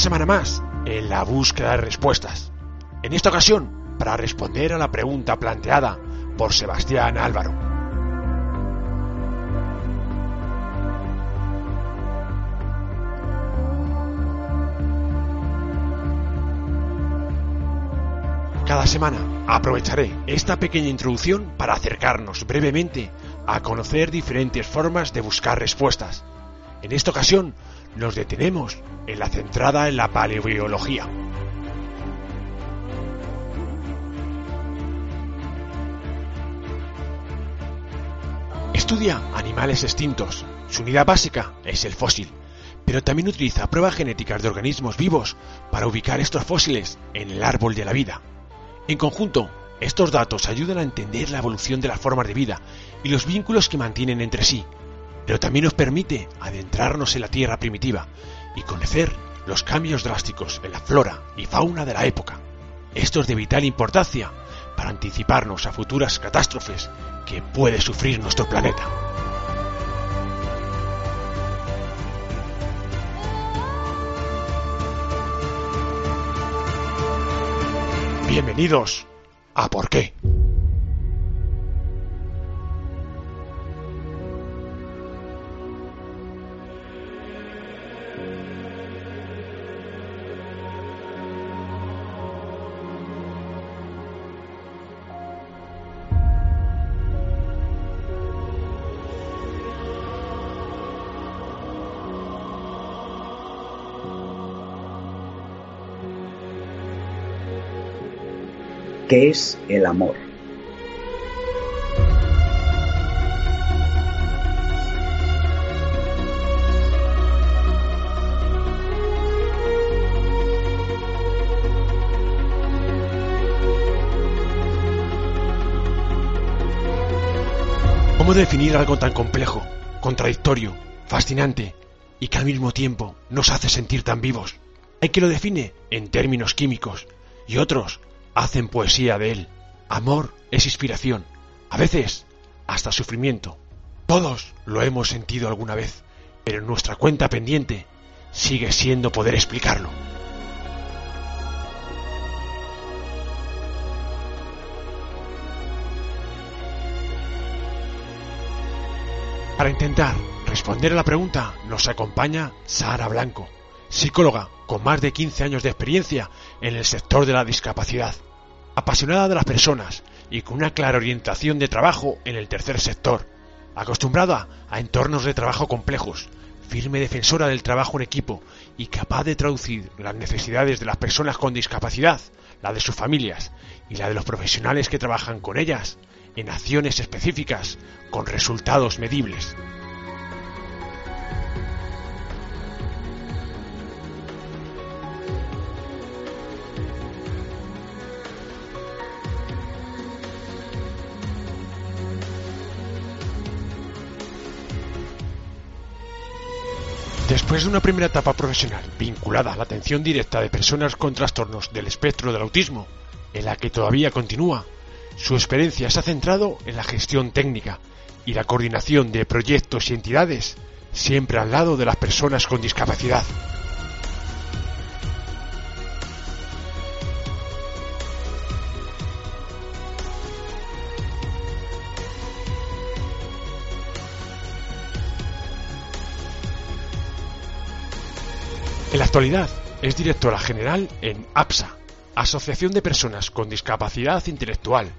semana más en la búsqueda de respuestas. En esta ocasión, para responder a la pregunta planteada por Sebastián Álvaro. Cada semana aprovecharé esta pequeña introducción para acercarnos brevemente a conocer diferentes formas de buscar respuestas. En esta ocasión nos detenemos en la centrada en la paleobiología. Estudia animales extintos. Su unidad básica es el fósil, pero también utiliza pruebas genéticas de organismos vivos para ubicar estos fósiles en el árbol de la vida. En conjunto, estos datos ayudan a entender la evolución de las formas de vida y los vínculos que mantienen entre sí, pero también nos permite adentrarnos en la Tierra primitiva y conocer los cambios drásticos en la flora y fauna de la época. Esto es de vital importancia para anticiparnos a futuras catástrofes que puede sufrir nuestro planeta. Bienvenidos a Por qué. ¿Qué es el amor? ¿Cómo definir algo tan complejo, contradictorio, fascinante y que al mismo tiempo nos hace sentir tan vivos? Hay quien lo define en términos químicos y otros hacen poesía de él. Amor es inspiración, a veces hasta sufrimiento. Todos lo hemos sentido alguna vez, pero nuestra cuenta pendiente sigue siendo poder explicarlo. Para intentar responder a la pregunta nos acompaña Sara Blanco, psicóloga con más de 15 años de experiencia en el sector de la discapacidad, apasionada de las personas y con una clara orientación de trabajo en el tercer sector, acostumbrada a entornos de trabajo complejos, firme defensora del trabajo en equipo y capaz de traducir las necesidades de las personas con discapacidad, la de sus familias y la de los profesionales que trabajan con ellas, en acciones específicas con resultados medibles. Después de una primera etapa profesional vinculada a la atención directa de personas con trastornos del espectro del autismo, en la que todavía continúa, su experiencia se ha centrado en la gestión técnica y la coordinación de proyectos y entidades, siempre al lado de las personas con discapacidad. Actualidad es directora general en APSA, Asociación de Personas con Discapacidad Intelectual.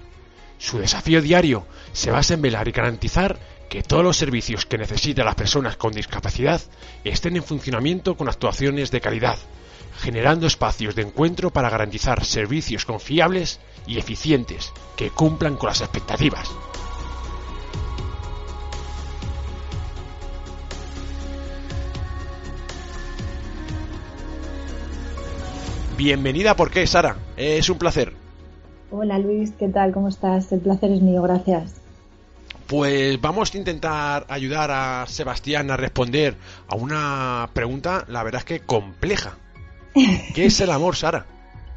Su desafío diario se basa en velar y garantizar que todos los servicios que necesitan las personas con discapacidad estén en funcionamiento con actuaciones de calidad, generando espacios de encuentro para garantizar servicios confiables y eficientes que cumplan con las expectativas. Bienvenida, ¿por qué, Sara? Es un placer. Hola Luis, ¿qué tal? ¿Cómo estás? El placer es mío, gracias. Pues vamos a intentar ayudar a Sebastián a responder a una pregunta, la verdad es que compleja. ¿Qué es el amor, Sara?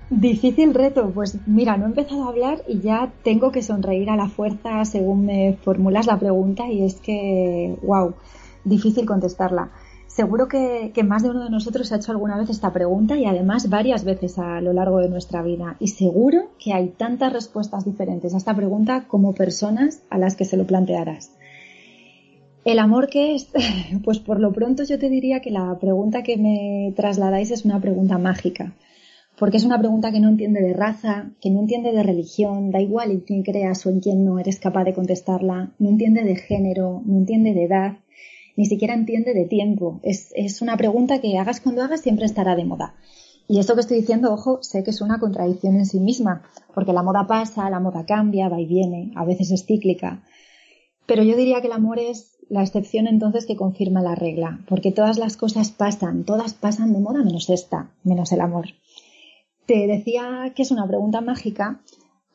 Difícil reto, pues mira, no he empezado a hablar y ya tengo que sonreír a la fuerza según me formulas la pregunta y es que, wow, difícil contestarla. Seguro que, más de uno de nosotros ha hecho alguna vez esta pregunta y además varias veces a lo largo de nuestra vida. Y seguro que hay tantas respuestas diferentes a esta pregunta como personas a las que se lo plantearás. ¿El amor qué es? Pues por lo pronto yo te diría que la pregunta que me trasladáis es una pregunta mágica. Porque es una pregunta que no entiende de raza, que no entiende de religión, da igual en quién creas o en quién no eres capaz de contestarla, no entiende de género, no entiende de edad, ni siquiera entiende de tiempo. Es, es una pregunta que hagas cuando hagas siempre estará de moda. Y esto que estoy diciendo, ojo, sé que es una contradicción en sí misma, porque la moda pasa, la moda cambia, va y viene, a veces es cíclica. Pero yo diría que el amor es la excepción entonces que confirma la regla, porque todas las cosas pasan, todas pasan de moda menos esta, menos el amor. Te decía que es una pregunta mágica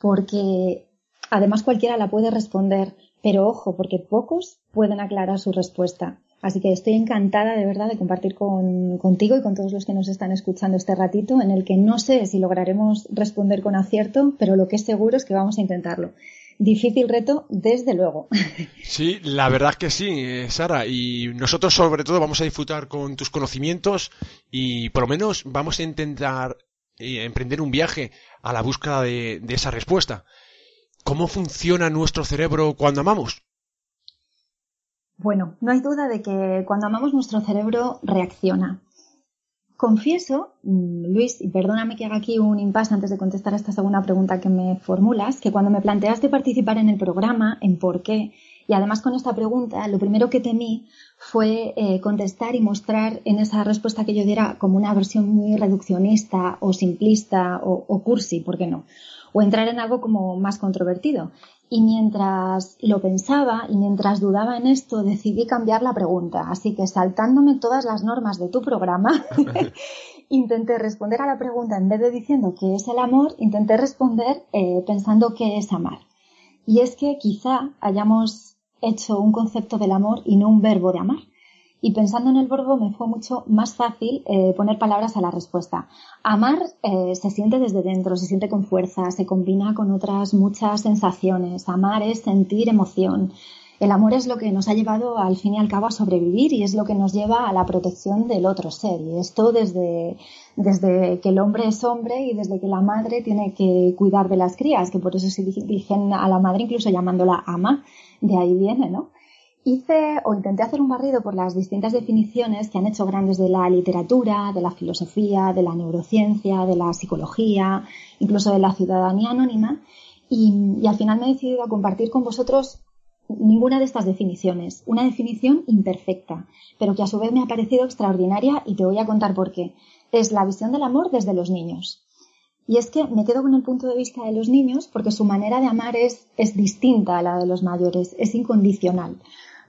porque además cualquiera la puede responder, pero ojo, porque pocos pueden aclarar su respuesta. Así que estoy encantada de verdad de compartir contigo y con todos los que nos están escuchando este ratito en el que no sé si lograremos responder con acierto, pero lo que es seguro es que vamos a intentarlo. Difícil reto, desde luego. Sí, la verdad que sí, eh, Sara. Y nosotros sobre todo vamos a disfrutar con tus conocimientos y por lo menos vamos a intentar eh, emprender un viaje a la búsqueda de esa respuesta. ¿Cómo funciona nuestro cerebro cuando amamos? Bueno, no hay duda de que cuando amamos nuestro cerebro reacciona. Confieso, mm, Luis, y perdóname que haga aquí un impasse antes de contestar a esta segunda pregunta que me formulas, que cuando me planteaste participar en el programa, en por qué, y además con esta pregunta, lo primero que temí fue eh, contestar y mostrar en esa respuesta que yo diera como una versión muy reduccionista o simplista o, o cursi, ¿por qué no? O entrar en algo como más controvertido. Y mientras lo pensaba y mientras dudaba en esto, decidí cambiar la pregunta. Así que saltándome todas las normas de tu programa, intenté responder a la pregunta en vez de diciendo qué es el amor, intenté responder eh, pensando qué es amar. Y es que quizá hayamos hecho un concepto del amor y no un verbo de amar. Y pensando en el verbo me fue mucho más fácil eh, poner palabras a la respuesta. Amar eh, se siente desde dentro, se siente con fuerza, se combina con otras muchas sensaciones. Amar es sentir emoción. El amor es lo que nos ha llevado al fin y al cabo a sobrevivir y es lo que nos lleva a la protección del otro ser. Y esto desde, desde que el hombre es hombre y desde que la madre tiene que cuidar de las crías, que por eso se dirigen a la madre incluso llamándola ama, de ahí viene, ¿no? Hice o intenté hacer un barrido por las distintas definiciones que han hecho grandes de la literatura, de la filosofía, de la neurociencia, de la psicología, incluso de la ciudadanía anónima, y, al final me he decidido a compartir con vosotros ninguna de estas definiciones, una definición imperfecta, pero que a su vez me ha parecido extraordinaria y te voy a contar por qué. Es la visión del amor desde los niños. Y es que me quedo con el punto de vista de los niños porque su manera de amar es, es distinta a la de los mayores, es incondicional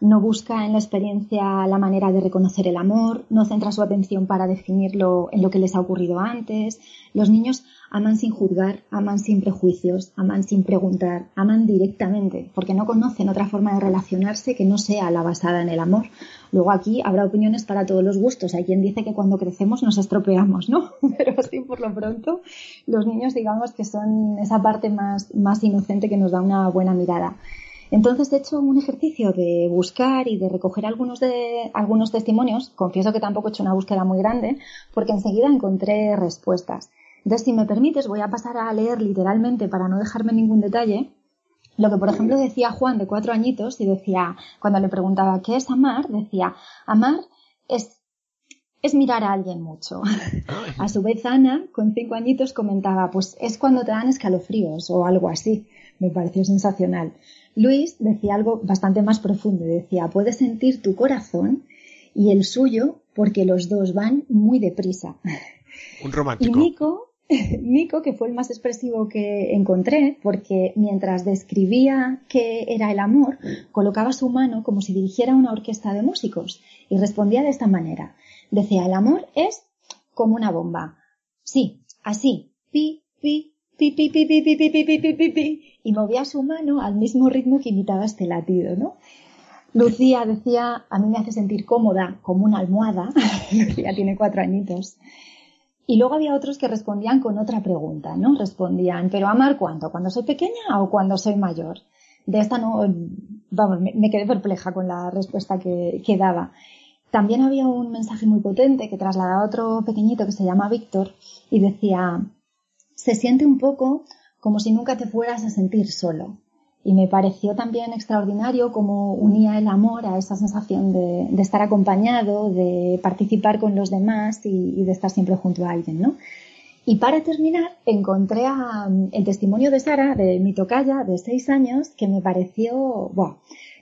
no busca en la experiencia la manera de reconocer el amor, no centra su atención para definirlo en lo que les ha ocurrido antes. Los niños aman sin juzgar, aman sin prejuicios, aman sin preguntar, aman directamente, porque no conocen otra forma de relacionarse que no sea la basada en el amor. Luego aquí habrá opiniones para todos los gustos. Hay quien dice que cuando crecemos nos estropeamos, ¿no? Pero así por lo pronto, los niños digamos que son esa parte más, más inocente que nos da una buena mirada. Entonces he hecho un ejercicio de buscar y de recoger algunos, de, algunos testimonios. Confieso que tampoco he hecho una búsqueda muy grande porque enseguida encontré respuestas. Entonces, si me permites, voy a pasar a leer literalmente para no dejarme ningún detalle. Lo que, por ejemplo, decía Juan de cuatro añitos y decía, cuando le preguntaba qué es amar, decía, amar es es mirar a alguien mucho. A su vez, Ana, con cinco añitos, comentaba, pues es cuando te dan escalofríos o algo así. Me pareció sensacional. Luis decía algo bastante más profundo. Decía, puedes sentir tu corazón y el suyo porque los dos van muy deprisa. Un romántico. Y Nico, Nico, que fue el más expresivo que encontré, porque mientras describía qué era el amor, colocaba su mano como si dirigiera una orquesta de músicos y respondía de esta manera. Decía, el amor es como una bomba. Sí, así, pi, pi, pi, pi, pi, pi, pi, pi, pi, pi, pi, pi, y movía su mano al mismo ritmo que imitaba este latido, ¿no? Lucía decía, a mí me hace sentir cómoda como una almohada. Lucía tiene cuatro añitos. Y luego había otros que respondían con otra pregunta, ¿no? Respondían, ¿pero amar cuánto? ¿Cuando soy pequeña o cuando soy mayor? De esta no, vamos, me, quedé perpleja con la respuesta que, que daba. También había un mensaje muy potente que trasladaba otro pequeñito que se llama Víctor y decía, se siente un poco como si nunca te fueras a sentir solo. Y me pareció también extraordinario cómo unía el amor a esa sensación de, estar acompañado, de participar con los demás y, de estar siempre junto a alguien, ¿no? Y para terminar, encontré el testimonio de Sara, de mi tocaya, de seis años, que me pareció, wow,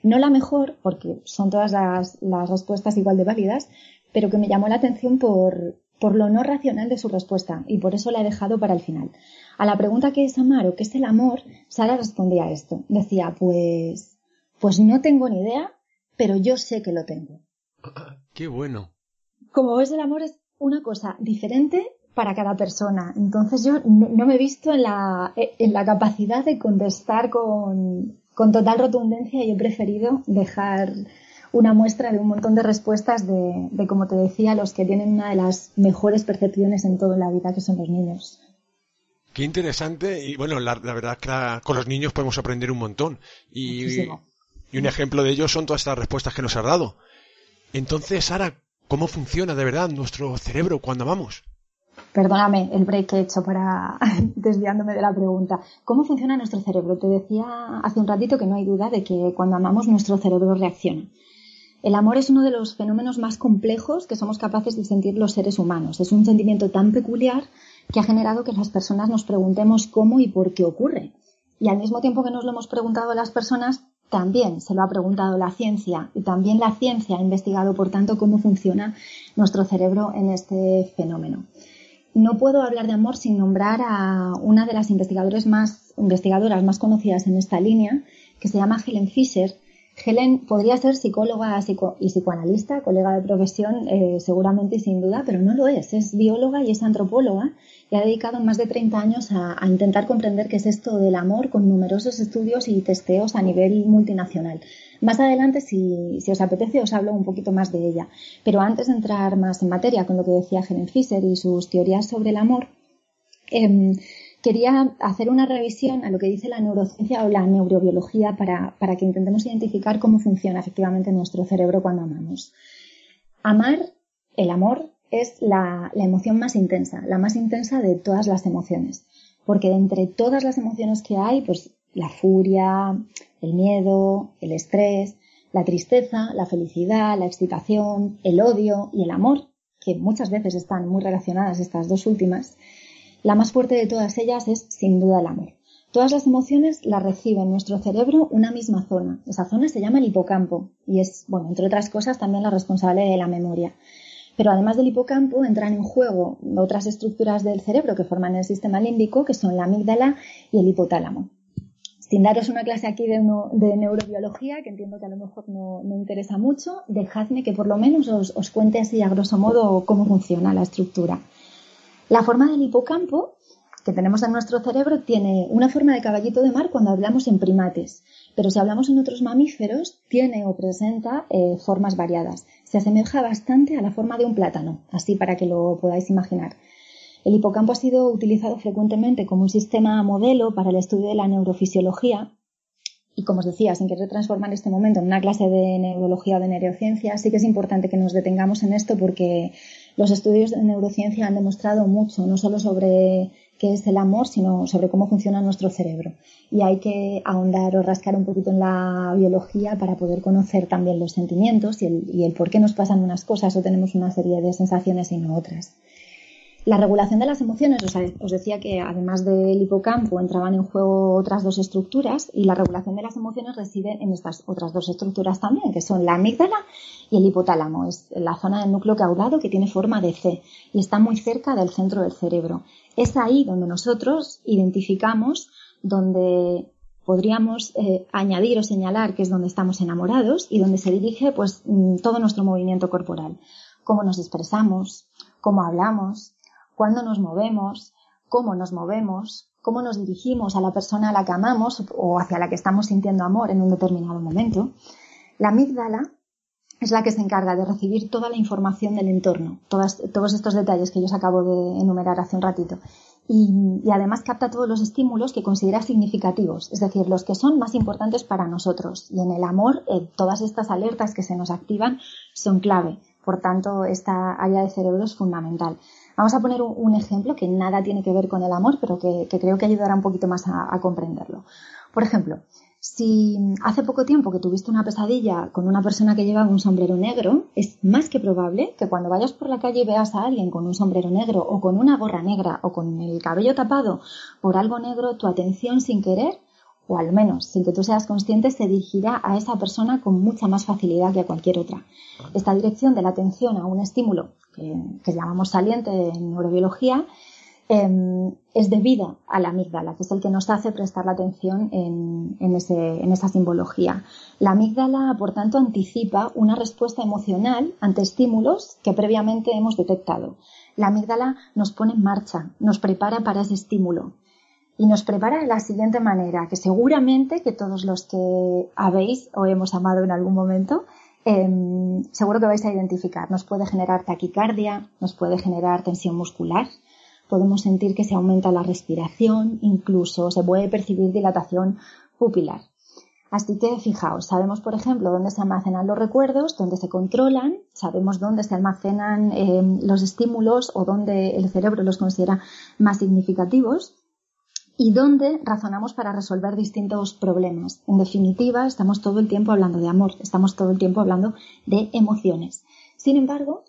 no la mejor, porque son todas las, respuestas igual de válidas, pero que me llamó la atención por, por lo no racional de su respuesta y por eso la he dejado para el final. A la pregunta ¿qué es amar o qué es el amor? Sara respondía esto. Decía, pues, pues no tengo ni idea, pero yo sé que lo tengo. Qué bueno. Como ves, el amor es una cosa diferente para cada persona. Entonces yo no, me he visto en la, en la capacidad de contestar con, con total rotundencia y he preferido dejar una muestra de un montón de respuestas de, como te decía, los que tienen una de las mejores percepciones en toda la vida, que son los niños. Qué interesante y bueno, la, verdad es que con los niños podemos aprender un montón y, y un ejemplo de ello son todas estas respuestas que nos has dado. Entonces, Sara, ¿cómo funciona de verdad nuestro cerebro cuando amamos? Perdóname el break que he hecho para desviándome de la pregunta. ¿Cómo funciona nuestro cerebro? Te decía hace un ratito que no hay duda de que cuando amamos nuestro cerebro reacciona. El amor es uno de los fenómenos más complejos que somos capaces de sentir los seres humanos. Es un sentimiento tan peculiar que ha generado que las personas nos preguntemos cómo y por qué ocurre. Y al mismo tiempo que nos lo hemos preguntado las personas, también se lo ha preguntado la ciencia y también la ciencia ha investigado, por tanto, cómo funciona nuestro cerebro en este fenómeno no puedo hablar de amor sin nombrar a una de las investigadoras más, investigadoras más conocidas en esta línea, que se llama Helen Fisher. Helen podría ser psicóloga y psicoanalista, colega de profesión, eh, seguramente y sin duda, pero no lo es. Es bióloga y es antropóloga y ha dedicado más de 30 años a, a intentar comprender qué es esto del amor con numerosos estudios y testeos a nivel multinacional. Más adelante, si, os apetece, os hablo un poquito más de ella. Pero antes de entrar más en materia con lo que decía Helen Fisher y sus teorías sobre el amor, em, quería hacer una revisión a lo que dice la neurociencia o la neurobiología para, que intentemos identificar cómo funciona efectivamente nuestro cerebro cuando amamos. Amar, el amor, es la, la emoción más intensa, la más intensa de todas las emociones. Porque entre todas las emociones que hay, pues la furia, el miedo, el estrés, la tristeza, la felicidad, la excitación, el odio y el amor, que muchas veces están muy relacionadas estas dos últimas, la más fuerte de todas ellas es sin duda el amor. Todas las emociones las recibe en nuestro cerebro una misma zona. Esa zona se llama el hipocampo y es, bueno, entre otras cosas, también la responsable de la memoria. Pero además del hipocampo entran en juego otras estructuras del cerebro que forman el sistema límbico, que son la amígdala y el hipotálamo sin daros una clase aquí de, neurobiología, que entiendo que a lo mejor no, interesa mucho, dejadme que por lo menos os, cuente así a grosso modo cómo funciona la estructura. La forma del hipocampo que tenemos en nuestro cerebro tiene una forma de caballito de mar cuando hablamos en primates, pero si hablamos en otros mamíferos tiene o presenta eh, formas variadas. Se asemeja bastante a la forma de un plátano, así para que lo podáis imaginar. El hipocampo ha sido utilizado frecuentemente como un sistema modelo para el estudio de la neurofisiología y como os decía, sin querer transformar este momento en una clase de neurología o de neurociencia, sí que es importante que nos detengamos en esto porque los estudios de neurociencia han demostrado mucho, no solo sobre qué es el amor, sino sobre cómo funciona nuestro cerebro. Y hay que ahondar o rascar un poquito en la biología para poder conocer también los sentimientos y el, y el por qué nos pasan unas cosas o tenemos una serie de sensaciones y no otras. La regulación de las emociones, os decía que además del hipocampo entraban en juego otras dos estructuras y la regulación de las emociones reside en estas otras dos estructuras también, que son la amígdala y el hipotálamo. Es la zona del núcleo caudado que tiene forma de C y está muy cerca del centro del cerebro. Es ahí donde nosotros identificamos, donde podríamos eh, añadir o señalar que es donde estamos enamorados y donde se dirige pues mm, todo nuestro movimiento corporal. Cómo nos expresamos, cómo hablamos, cuándo nos movemos, cómo nos movemos, cómo nos dirigimos a la persona a la que amamos o hacia la que estamos sintiendo amor en un determinado momento. La amígdala es la que se encarga de recibir toda la información del entorno, todos estos detalles que yo os acabo de enumerar hace un ratito. Y, además capta todos los estímulos que considera significativos, es decir, los que son más importantes para nosotros. Y en el amor, eh, todas estas alertas que se nos activan son clave Por tanto, esta área de cerebro es fundamental. Vamos a poner un, ejemplo que nada tiene que ver con el amor, pero que, creo que ayudará un poquito más a, a comprenderlo. Por ejemplo, si hace poco tiempo que tuviste una pesadilla con una persona que lleva un sombrero negro, es más que probable que cuando vayas por la calle y veas a alguien con un sombrero negro o con una gorra negra o con el cabello tapado por algo negro, tu atención sin querer, o al menos sin que tú seas consciente, se dirigirá a esa persona con mucha más facilidad que a cualquier otra. Esta dirección de la atención a un estímulo que, que llamamos saliente en neurobiología Em, es debida a la amígdala, que es el que nos hace prestar la atención en, esa simbología. La amígdala, por tanto, anticipa una respuesta emocional ante estímulos que previamente hemos detectado. La amígdala nos pone en marcha, nos prepara para ese estímulo y nos prepara de la siguiente manera, que seguramente que todos los que habéis o hemos amado en algún momento, em, seguro que vais a identificar. Nos puede generar taquicardia, nos puede generar tensión muscular, podemos sentir que se aumenta la respiración, incluso se puede percibir dilatación pupilar. Así que fijaos, sabemos por ejemplo dónde se almacenan los recuerdos, dónde se controlan, sabemos dónde se almacenan eh, los estímulos o dónde el cerebro los considera más significativos y dónde razonamos para resolver distintos problemas. En definitiva, estamos todo el tiempo hablando de amor, estamos todo el tiempo hablando de emociones. Sin embargo,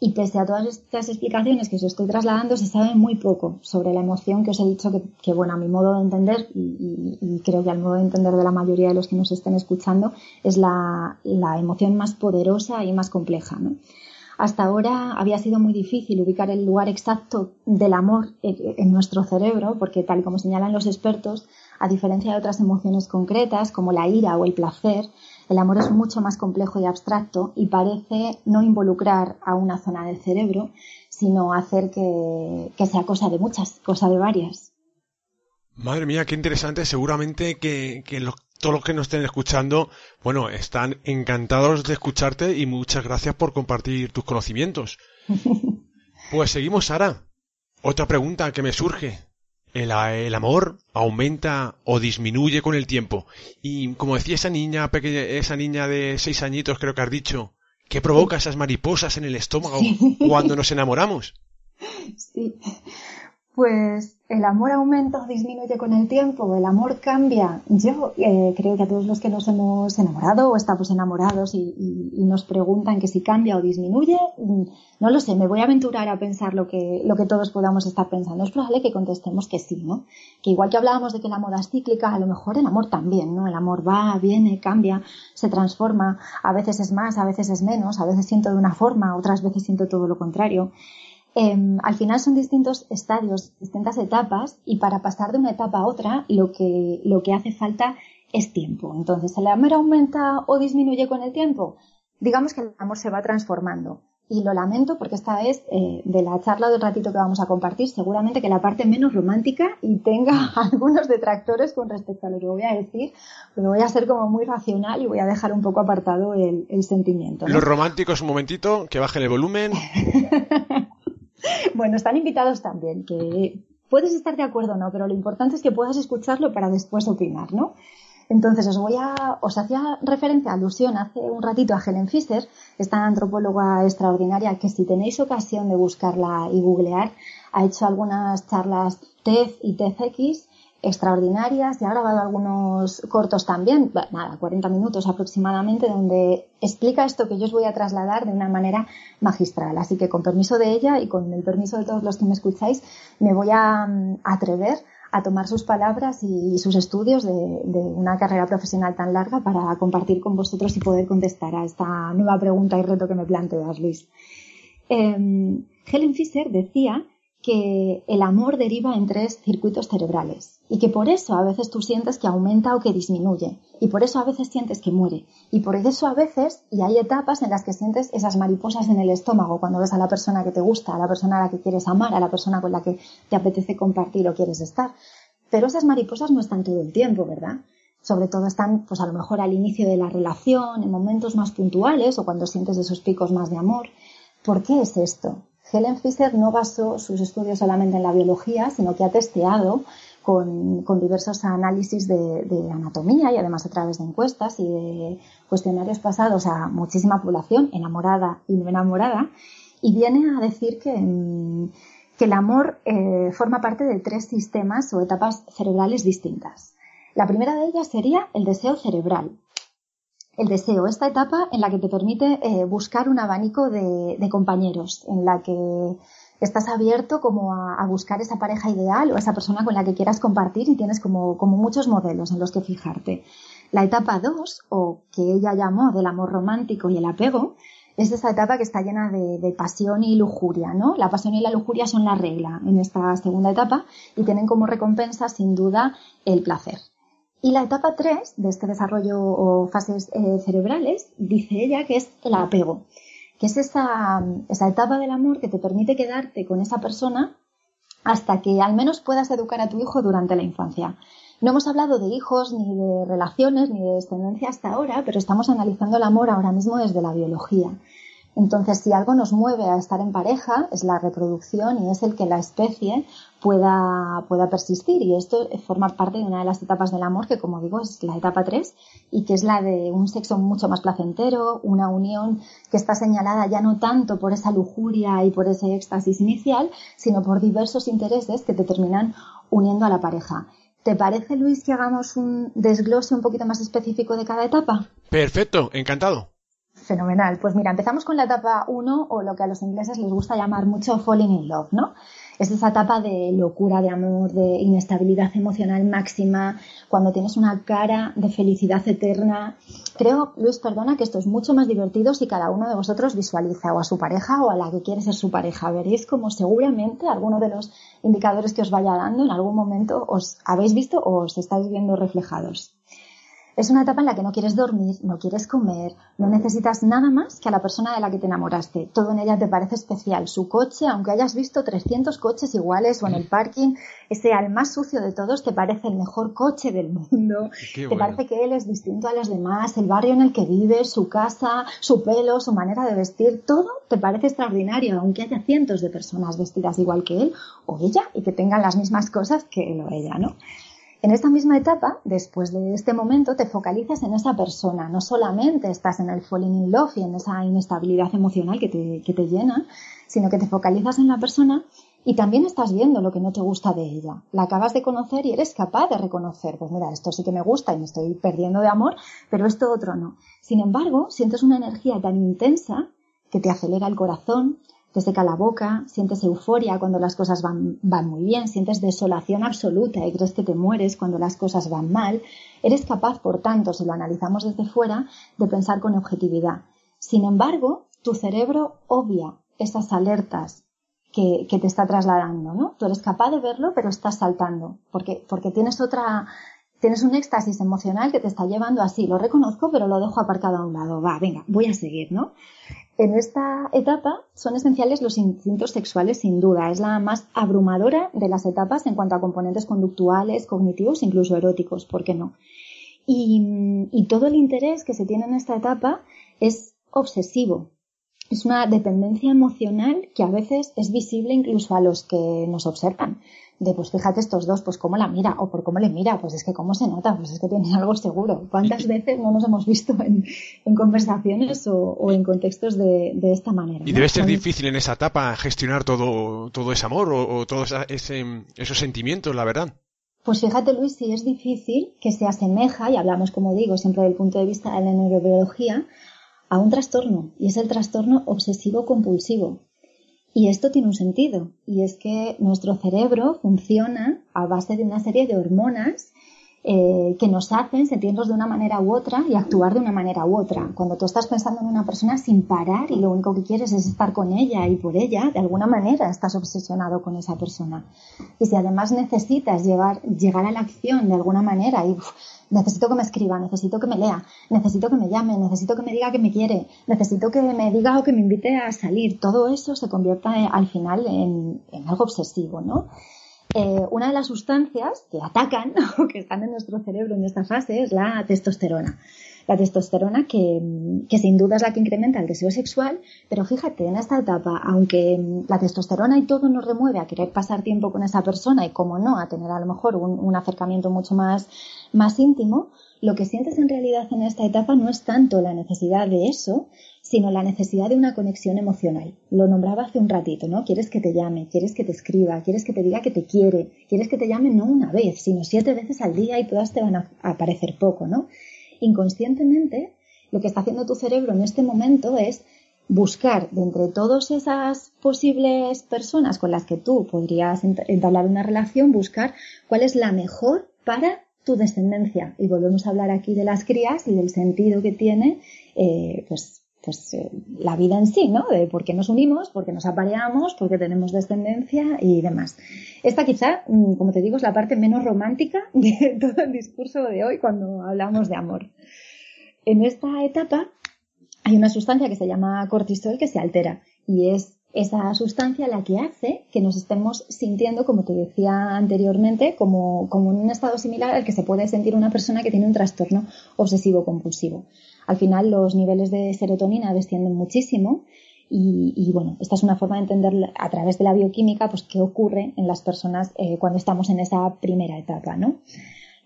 y pese a todas estas explicaciones que os estoy trasladando, se sabe muy poco sobre la emoción que os he dicho que, bueno, a mi modo de entender, y, creo que al modo de entender de la mayoría de los que nos estén escuchando, es la, emoción más poderosa y más compleja. Hasta ahora había sido muy difícil ubicar el lugar exacto del amor en nuestro cerebro, porque tal y como señalan los expertos, a diferencia de otras emociones concretas como la ira o el placer, el amor es mucho más complejo y abstracto y parece no involucrar a una zona del cerebro, sino hacer que, sea cosa de muchas, cosa de varias. Madre mía, qué interesante. Seguramente que, todos los que nos estén escuchando, bueno, están encantados de escucharte y muchas gracias por compartir tus conocimientos. Pues seguimos, Sara. Otra pregunta que me surge el, amor aumenta o disminuye con el tiempo. Y como decía esa niña pequeña, esa niña de seis añitos, creo que has dicho, ¿qué provoca esas mariposas en el estómago cuando nos enamoramos? Sí. Pues el amor aumenta o disminuye con el tiempo, el amor cambia. Yo eh, creo que a todos los que nos hemos enamorado o estamos enamorados y, nos preguntan que si cambia o disminuye, mm, no lo sé, me voy a aventurar a pensar lo que, lo que todos podamos estar pensando. Es probable que contestemos que sí, ¿no? Que igual que hablábamos de que la moda es cíclica, a lo mejor el amor también, ¿no? El amor va, viene, cambia, se transforma, a veces es más, a veces es menos, a veces siento de una forma, otras veces siento todo lo contrario. Em, al final son distintos estadios, distintas etapas y para pasar de una etapa a otra lo que, lo que hace falta es tiempo. Entonces, ¿el amor aumenta o disminuye con el tiempo? Digamos que el amor se va transformando. Y lo lamento porque esta vez eh, de la charla del ratito que vamos a compartir, seguramente que la parte menos romántica y tenga algunos detractores con respecto a lo que voy a decir, pero voy a ser como muy racional y voy a dejar un poco apartado el, sentimiento. Los románticos, un momentito, que bajen el volumen. bueno, están invitados también, que puedes estar de acuerdo o no, pero lo importante es que puedas escucharlo para después opinar, ¿no? Entonces os voy a, os hacía referencia, alusión hace un ratito a Helen Fisher, esta antropóloga extraordinaria que si tenéis ocasión de buscarla y googlear, ha hecho algunas charlas TED y TEDx extraordinarias y ha grabado algunos cortos también, nada, 40 minutos aproximadamente, donde explica esto que yo os voy a trasladar de una manera magistral. Así que con permiso de ella y con el permiso de todos los que me escucháis, me voy a mm, atrever a tomar sus palabras y sus estudios de, una carrera profesional tan larga para compartir con vosotros y poder contestar a esta nueva pregunta y reto que me planteas, Luis. Em, Helen Fisher decía que el amor deriva en tres circuitos cerebrales y que por eso a veces tú sientes que aumenta o que disminuye y por eso a veces sientes que muere y por eso a veces y hay etapas en las que sientes esas mariposas en el estómago cuando ves a la persona que te gusta, a la persona a la que quieres amar, a la persona con la que te apetece compartir o quieres estar. Pero esas mariposas no están todo el tiempo, ¿verdad? Sobre todo están, pues a lo mejor al inicio de la relación, en momentos más puntuales o cuando sientes esos picos más de amor. ¿Por qué es esto? Helen Fisher no basó sus estudios solamente en la biología, sino que ha testeado con, diversos análisis de, anatomía y además a través de encuestas y de cuestionarios pasados a muchísima población, enamorada y no enamorada, y viene a decir que, mm, el amor eh, forma parte de tres sistemas o etapas cerebrales distintas. La primera de ellas sería el deseo cerebral. El deseo, esta etapa en la que te permite eh, buscar un abanico de, compañeros, en la que estás abierto como a, buscar esa pareja ideal o esa persona con la que quieras compartir y tienes como, como muchos modelos en los que fijarte. La etapa 2, o que ella llamó del amor romántico y el apego, es esa etapa que está llena de, de, pasión y lujuria, ¿no? La pasión y la lujuria son la regla en esta segunda etapa y tienen como recompensa, sin duda, el placer. Y la etapa 3 de este desarrollo o fases eh, cerebrales, dice ella que es el apego que es esa, esa etapa del amor que te permite quedarte con esa persona hasta que al menos puedas educar a tu hijo durante la infancia. No hemos hablado de hijos, ni de relaciones, ni de descendencia hasta ahora, pero estamos analizando el amor ahora mismo desde la biología. Entonces, si algo nos mueve a estar en pareja, es la reproducción y es el que la especie pueda, pueda persistir. Y esto forma parte de una de las etapas del amor, que como digo, es la etapa 3, y que es la de un sexo mucho más placentero, una unión que está señalada ya no tanto por esa lujuria y por ese éxtasis inicial, sino por diversos intereses que te terminan uniendo a la pareja. ¿Te parece, Luis, que hagamos un desglose un poquito más específico de cada etapa? Perfecto, encantado. Fenomenal. Pues mira, empezamos con la etapa 1 o lo que a los ingleses les gusta llamar mucho falling in love, ¿no? Es esa etapa de locura, de amor, de inestabilidad emocional máxima, cuando tienes una cara de felicidad eterna. Creo, Luis, perdona, que esto es mucho más divertido si cada uno de vosotros visualiza o a su pareja o a la que quiere ser su pareja. Veréis como seguramente alguno de los indicadores que os vaya dando en algún momento os habéis visto o os estáis viendo reflejados. Es una etapa en la que no quieres dormir, no quieres comer, no necesitas nada más que a la persona de la que te enamoraste. Todo en ella te parece especial. Su coche, aunque hayas visto 300 coches iguales o en el parking, ese al más sucio de todos te parece el mejor coche del mundo. te parece que él es distinto a los demás, el barrio en el que vives, su casa, su pelo, su manera de vestir, todo te parece extraordinario, aunque haya cientos de personas vestidas igual que él o ella y que tengan las mismas cosas que él o ella, ¿no? En esta misma etapa, después de este momento, te focalizas en esa persona. No solamente estás en el falling in love y en esa inestabilidad emocional que te, que te llena, sino que te focalizas en la persona y también estás viendo lo que no te gusta de ella. La acabas de conocer y eres capaz de reconocer, pues mira, esto sí que me gusta y me estoy perdiendo de amor, pero esto otro no. Sin embargo, sientes una energía tan intensa que te acelera el corazón, te seca la boca, sientes euforia cuando las cosas van, van muy bien, sientes desolación absoluta y crees que te mueres cuando las cosas van mal, eres capaz, por tanto, si lo analizamos desde fuera, de pensar con objetividad. Sin embargo, tu cerebro obvia esas alertas que, que, te está trasladando, ¿no? Tú eres capaz de verlo, pero estás saltando, porque, porque tienes otra, tienes un éxtasis emocional que te está llevando así, lo reconozco, pero lo dejo aparcado a un lado, va, venga, voy a seguir, ¿no? En esta etapa son esenciales los instintos sexuales sin duda. Es la más abrumadora de las etapas en cuanto a componentes conductuales, cognitivos, incluso eróticos, ¿por qué no? Y, y todo el interés que se tiene en esta etapa es obsesivo. Es una dependencia emocional que a veces es visible incluso a los que nos observan de pues fíjate estos dos, pues cómo la mira o por cómo le mira, pues es que cómo se nota, pues es que tiene algo seguro. ¿Cuántas veces no nos hemos visto en, conversaciones o, en contextos de, esta manera? Y debe ser difícil en esa etapa gestionar todo, todo ese amor o, todos esos sentimientos, la verdad. Pues fíjate Luis, si es difícil que se asemeja, y hablamos como digo siempre desde el punto de vista de la neurobiología, a un trastorno, y es el trastorno obsesivo compulsivo. Y esto tiene un sentido, y es que nuestro cerebro funciona a base de una serie de hormonas eh, que nos hacen sentirnos de una manera u otra y actuar de una manera u otra. Cuando tú estás pensando en una persona sin parar y lo único que quieres es estar con ella y por ella, de alguna manera estás obsesionado con esa persona. Y si además necesitas llevar, llegar a la acción de alguna manera y necesito que me escriba, necesito que me lea, necesito que me llame, necesito que me diga que me quiere, necesito que me diga o que me invite a salir, todo eso se convierta eh, al final en algo obsesivo, ¿no? Eh, una de las sustancias que atacan o que están en nuestro cerebro en esta fase es la testosterona. La testosterona que, que, sin duda es la que incrementa el deseo sexual, pero fíjate, en esta etapa, aunque la testosterona y todo nos remueve a querer pasar tiempo con esa persona y como no, a tener a lo mejor un, un acercamiento mucho más, más íntimo, lo que sientes en realidad en esta etapa no es tanto la necesidad de eso, sino la necesidad de una conexión emocional. Lo nombraba hace un ratito, ¿no? Quieres que te llame, quieres que te escriba, quieres que te diga que te quiere, quieres que te llame no una vez, sino siete veces al día y todas te van a, parecer poco, ¿no? Inconscientemente, lo que está haciendo tu cerebro en este momento es buscar de entre todas esas posibles personas con las que tú podrías entablar una relación, buscar cuál es la mejor para tu descendencia. Y volvemos a hablar aquí de las crías y del sentido que tiene, eh, pues, pues eh, la vida en sí, ¿no? De por qué nos unimos, por qué nos apareamos, por qué tenemos descendencia y demás. Esta quizá, mm, como te digo, es la parte menos romántica de todo el discurso de hoy cuando hablamos de amor. En esta etapa hay una sustancia que se llama cortisol que se altera y es esa sustancia la que hace que nos estemos sintiendo, como te decía anteriormente, como, como, en un estado similar al que se puede sentir una persona que tiene un trastorno obsesivo compulsivo. Al final los niveles de serotonina descienden muchísimo y, bueno, esta es una forma de entender a través de la bioquímica pues qué ocurre en las personas eh, cuando estamos en esa primera etapa, ¿no?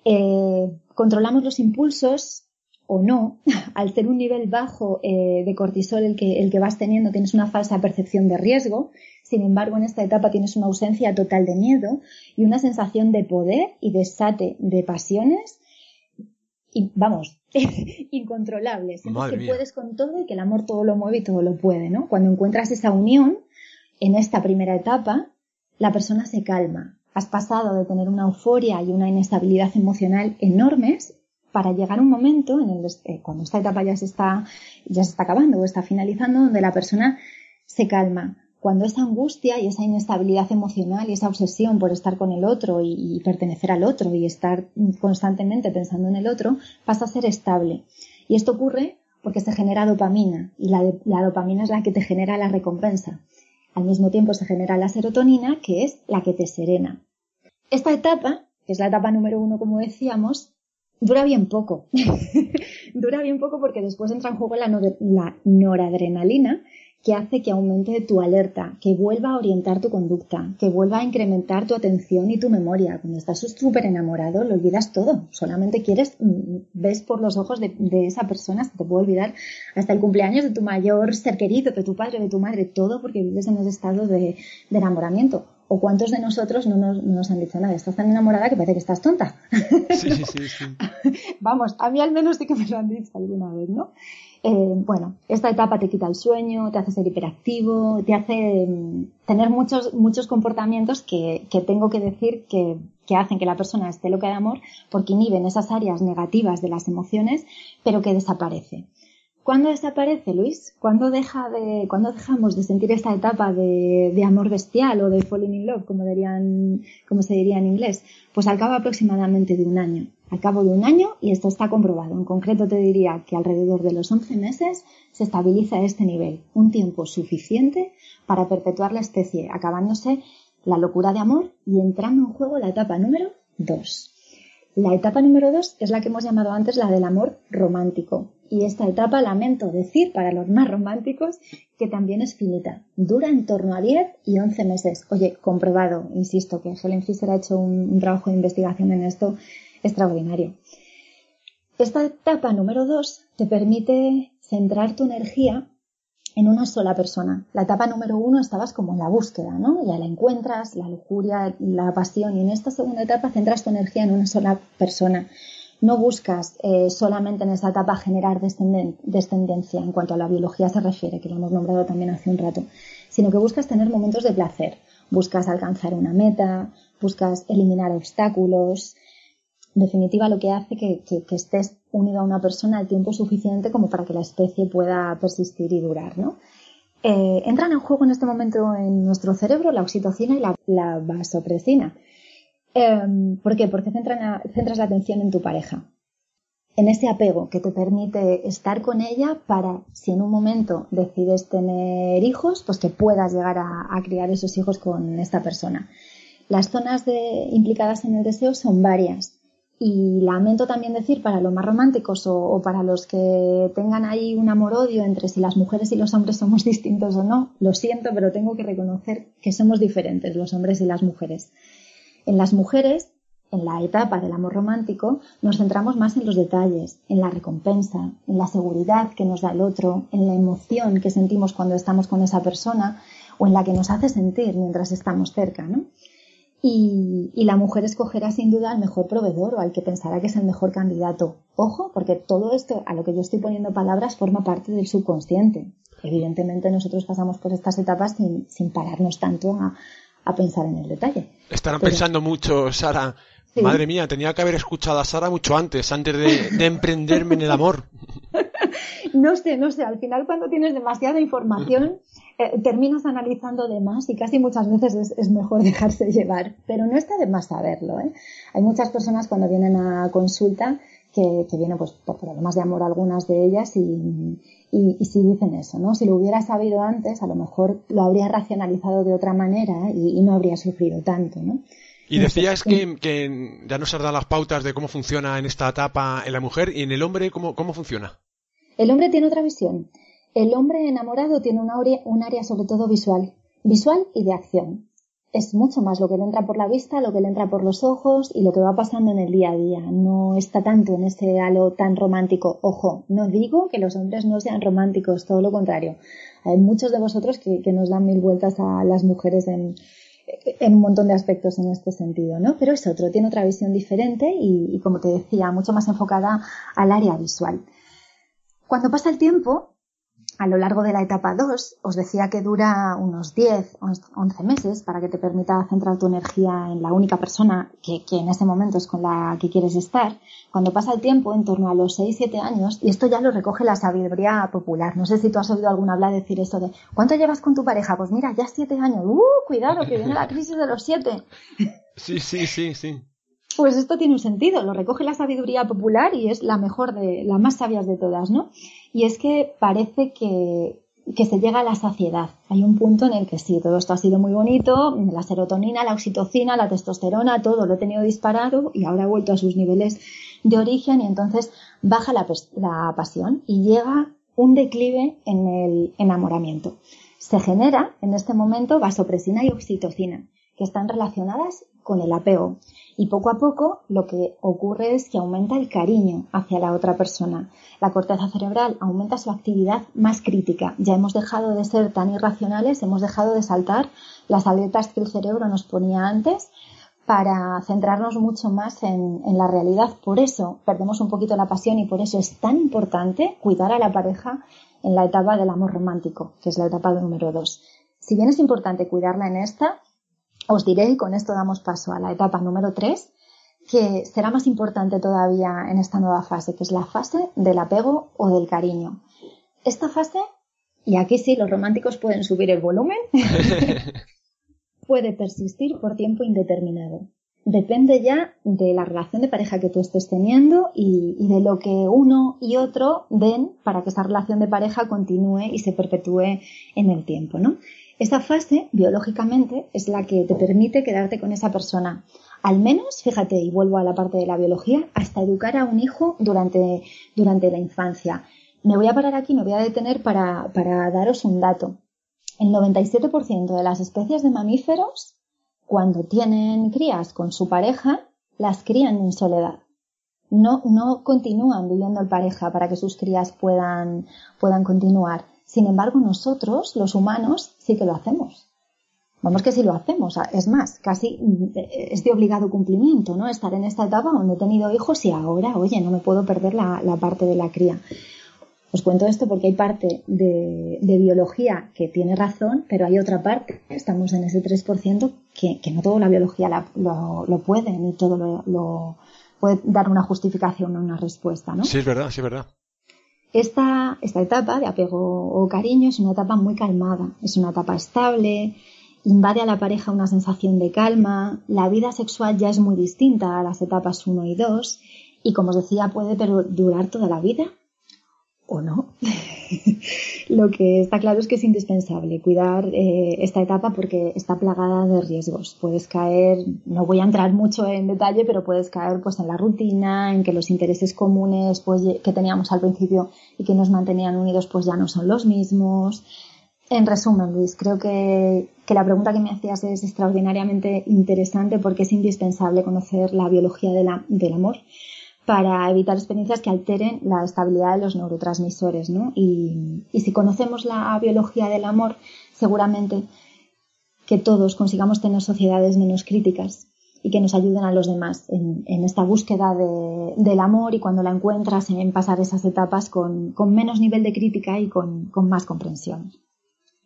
Eh, controlamos los impulsos o no, al ser un nivel bajo eh, de cortisol el que, el que vas teniendo, tienes una falsa percepción de riesgo. Sin embargo, en esta etapa tienes una ausencia total de miedo y una sensación de poder y desate de pasiones. Y vamos, incontrolables. Sientes que puedes con todo y que el amor todo lo mueve y todo lo puede, ¿no? Cuando encuentras esa unión, en esta primera etapa, la persona se calma. Has pasado de tener una euforia y una inestabilidad emocional enormes para llegar a un momento en el eh, cuando esta etapa ya se está ya se está acabando o está finalizando donde la persona se calma cuando esa angustia y esa inestabilidad emocional y esa obsesión por estar con el otro y, pertenecer al otro y estar constantemente pensando en el otro pasa a ser estable. Y esto ocurre porque se genera dopamina y la, dopamina es la que te genera la recompensa. Al mismo tiempo se genera la serotonina que es la que te serena. Esta etapa que es la etapa número uno como decíamos dura bien poco. dura bien poco porque después entra en juego la, noradrenalina que hace que aumente tu alerta, que vuelva a orientar tu conducta, que vuelva a incrementar tu atención y tu memoria. Cuando estás súper enamorado, lo olvidas todo. Solamente quieres, mm, ves por los ojos de, esa persona, se te puede olvidar hasta el cumpleaños de tu mayor ser querido, de tu padre, de tu madre, todo porque vives en ese estado de enamoramiento. ¿O cuántos de nosotros no nos, han dicho nada? Estás tan enamorada que parece que estás tonta. Sí, sí, sí. Vamos, a mí al menos sí que me lo han dicho alguna vez, ¿no? Eh, bueno, esta etapa te quita el sueño, te hace ser hiperactivo, te hace mm, tener muchos, muchos comportamientos que, tengo que decir que, que, hacen que la persona esté loca de amor porque inhiben esas áreas negativas de las emociones, pero que desaparece. ¿Cuándo desaparece, Luis? ¿Cuándo, deja de, ¿Cuándo dejamos de sentir esta etapa de, de, amor bestial o de falling in love, como, dirían, como se diría en inglés? Pues al cabo aproximadamente de un año. Al cabo de un año, y esto está comprobado, en concreto te diría que alrededor de los 11 meses se estabiliza este nivel, un tiempo suficiente para perpetuar la especie, acabándose la locura de amor y entrando en juego la etapa número 2. La etapa número 2 es la que hemos llamado antes la del amor romántico, y esta etapa, lamento decir, para los más románticos, que también es finita. Dura en torno a 10 y 11 meses. Oye, comprobado, insisto, que Helen Fisher ha hecho un, trabajo de investigación en esto extraordinario. Esta etapa número 2 te permite centrar tu energía en una sola persona. La etapa número uno estabas como en la búsqueda, ¿no? Ya la encuentras, la lujuria, la pasión, y en esta segunda etapa centras tu energía en una sola persona no buscas eh, solamente en esa etapa generar descendencia en cuanto a la biología se refiere, que lo hemos nombrado también hace un rato, sino que buscas tener momentos de placer, buscas alcanzar una meta, buscas eliminar obstáculos. Definitiva, lo que hace que, estés unido a una persona el tiempo suficiente como para que la especie pueda persistir y durar, ¿no? Eh, entran en juego en este momento en nuestro cerebro la oxitocina y la, la vasopresina Em, ¿Por qué? Porque centras la atención en tu pareja, en ese apego que te permite estar con ella para, si en un momento decides tener hijos, pues que puedas llegar a, criar esos hijos con esta persona. Las zonas implicadas en el deseo son varias Y lamento también decir para los más románticos o, para los que tengan ahí un amor-odio entre si las mujeres y los hombres somos distintos o no, lo siento, pero tengo que reconocer que somos diferentes los hombres y las mujeres. En las mujeres, en la etapa del amor romántico, nos centramos más en los detalles, en la recompensa, en la seguridad que nos da el otro, en la emoción que sentimos cuando estamos con esa persona o en la que nos hace sentir mientras estamos cerca, ¿no? Y, la mujer escogerá sin duda al mejor proveedor o al que pensará que es el mejor candidato. Ojo, porque todo esto a lo que yo estoy poniendo palabras forma parte del subconsciente. Evidentemente nosotros pasamos por estas etapas sin, pararnos tanto a, pensar en el detalle. Estarán pensando mucho, Sara. Madre mía, tenía que haber escuchado a Sara mucho antes, antes de emprenderme en el amor. no sé, no sé, al final cuando tienes demasiada información eh, terminas analizando de más y casi muchas veces es, mejor dejarse llevar, pero no está de más saberlo. ¿eh? Hay muchas personas cuando vienen a consulta que, vienen pues, por problemas de amor algunas de ellas y, y, si dicen eso, ¿no? Si lo hubiera sabido antes, a lo mejor lo habría racionalizado de otra manera y, no habría sufrido tanto, ¿no? Y decías que, que, ya nos has dado las pautas de cómo funciona en esta etapa en la mujer y en el hombre, ¿cómo, cómo funciona? El hombre tiene otra visión. El hombre enamorado tiene un área, sobre todo visual, visual y de acción. Es mucho más lo que le entra por la vista, lo que le entra por los ojos y lo que va pasando en el día a día. No está tanto en ese halo tan romántico. Ojo, no digo que los hombres no sean románticos, todo lo contrario. Hay muchos de vosotros que, nos dan mil vueltas a las mujeres en, un montón de aspectos en este sentido, ¿no? Pero es otro, tiene otra visión diferente y, como te decía, mucho más enfocada al área visual. Cuando pasa el tiempo, a lo largo de la etapa 2, os decía que dura unos 10, 11 meses para que te permita centrar tu energía en la única persona que, en ese momento es con la que quieres estar. Cuando pasa el tiempo, en torno a los 6, 7 años, y esto ya lo recoge la sabiduría popular. No sé si tú has oído alguna hablar decir eso de ¿cuánto llevas con tu pareja? Pues mira, ya 7 años. ¡Uh! Cuidado, que viene la crisis de los 7. Sí, sí, sí, sí. Pues esto tiene un sentido, lo recoge la sabiduría popular y es la mejor de, las más sabias de todas, ¿no? Y es que parece que, que se llega a la saciedad. Hay un punto en el que sí, todo esto ha sido muy bonito, la serotonina, la oxitocina, la testosterona, todo lo he tenido disparado y ahora ha vuelto a sus niveles de origen y entonces baja la, la pasión y llega un declive en el enamoramiento. Se genera en este momento vasopresina y oxitocina, que están relacionadas con el apego. Y poco a poco lo que ocurre es que aumenta el cariño hacia la otra persona. La corteza cerebral aumenta su actividad más crítica. Ya hemos dejado de ser tan irracionales, hemos dejado de saltar las alertas que el cerebro nos ponía antes para centrarnos mucho más en, en, la realidad. Por eso perdemos un poquito la pasión y por eso es tan importante cuidar a la pareja en la etapa del amor romántico, que es la etapa número dos. Si bien es importante cuidarla en esta, os diré, y con esto damos paso a la etapa número 3, que será más importante todavía en esta nueva fase, que es la fase del apego o del cariño. Esta fase, y aquí sí los románticos pueden subir el volumen, puede persistir por tiempo indeterminado. Depende ya de la relación de pareja que tú estés teniendo y, y, de lo que uno y otro den para que esa relación de pareja continúe y se perpetúe en el tiempo, ¿no? Esa fase, biológicamente, es la que te permite quedarte con esa persona. Al menos, fíjate, y vuelvo a la parte de la biología, hasta educar a un hijo durante, durante la infancia. Me voy a parar aquí, me voy a detener para, para daros un dato. El 97% de las especies de mamíferos, cuando tienen crías con su pareja, las crían en soledad. No, no continúan viviendo en pareja para que sus crías puedan, puedan continuar. Sin embargo, nosotros, los humanos, sí que lo hacemos. Vamos que sí lo hacemos. Es más, casi eh, es de obligado cumplimiento, ¿no? Estar en esta etapa donde he tenido hijos y ahora, oye, no me puedo perder la, parte de la cría. Os cuento esto porque hay parte de, biología que tiene razón, pero hay otra parte, estamos en ese 3%, que, que no toda la biología lo, puede, ni todo lo, lo, puede dar una justificación o una respuesta, ¿no? Sí, es verdad, sí, es verdad. Esta, esta etapa de apego o cariño es una etapa muy calmada, es una etapa estable, invade a la pareja una sensación de calma, la vida sexual ya es muy distinta a las etapas 1 y 2 y como os decía puede durar toda la vida o no. lo que está claro es que es indispensable cuidar eh, esta etapa porque está plagada de riesgos. Puedes caer, no voy a entrar mucho en detalle, pero puedes caer pues en la rutina, en que los intereses comunes pues, que teníamos al principio y que nos mantenían unidos pues ya no son los mismos. En resumen, Luis, creo que, que la pregunta que me hacías es extraordinariamente interesante porque es indispensable conocer la biología de la, del amor para evitar experiencias que alteren la estabilidad de los neurotransmisores, ¿no? Y, si conocemos la biología del amor, seguramente que todos consigamos tener sociedades menos críticas y que nos ayuden a los demás en, esta búsqueda del amor y cuando la encuentras en pasar esas etapas con, menos nivel de crítica y con, con más comprensión.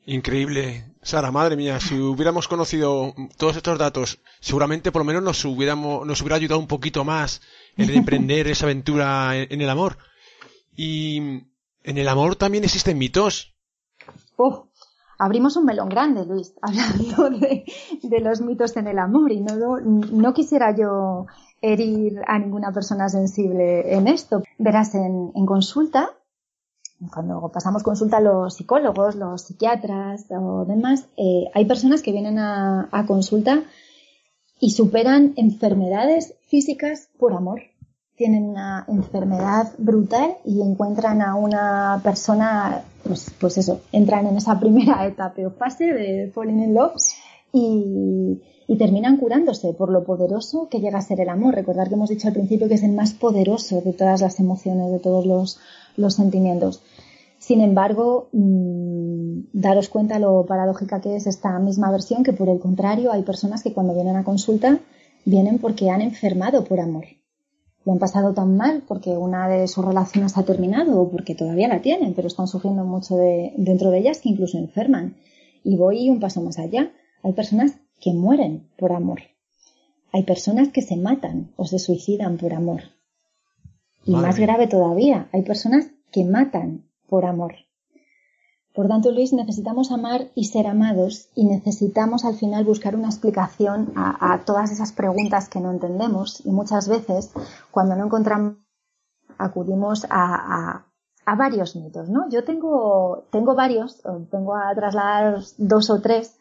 Increíble. Sara, madre mía, si hubiéramos conocido todos estos datos, seguramente por lo menos nos hubiéramos, nos hubiera ayudado un poquito más en emprender esa aventura en el amor. Y en el amor también existen mitos. Oh, abrimos un melón grande, Luis, hablando de, los mitos en el amor. Y no, no quisiera yo herir a ninguna persona sensible en esto. Verás, en, en consulta cuando pasamos consulta a los psicólogos, los psiquiatras o demás, eh, hay personas que vienen a, consulta y superan enfermedades físicas por amor. Tienen una enfermedad brutal y encuentran a una persona, pues, pues eso, entran en esa primera etapa o fase de falling in love y, y terminan curándose por lo poderoso que llega a ser el amor. Recordar que hemos dicho al principio que es el más poderoso de todas las emociones, de todos los, los sentimientos. Sin embargo, mmm, daros cuenta lo paradójica que es esta misma versión, que por el contrario hay personas que cuando vienen a consulta vienen porque han enfermado por amor. Lo han pasado tan mal porque una de sus relaciones ha terminado o porque todavía la tienen, pero están sufriendo mucho de, dentro de ellas que incluso enferman. Y voy un paso más allá. Hay personas que mueren por amor. Hay personas que se matan o se suicidan por amor. Y más grave todavía, hay personas que matan por amor. Por tanto, Luis, necesitamos amar y ser amados y necesitamos al final buscar una explicación a, todas esas preguntas que no entendemos y muchas veces cuando no encontramos acudimos a, varios mitos, ¿no? Yo tengo, tengo varios, tengo a trasladar dos o tres.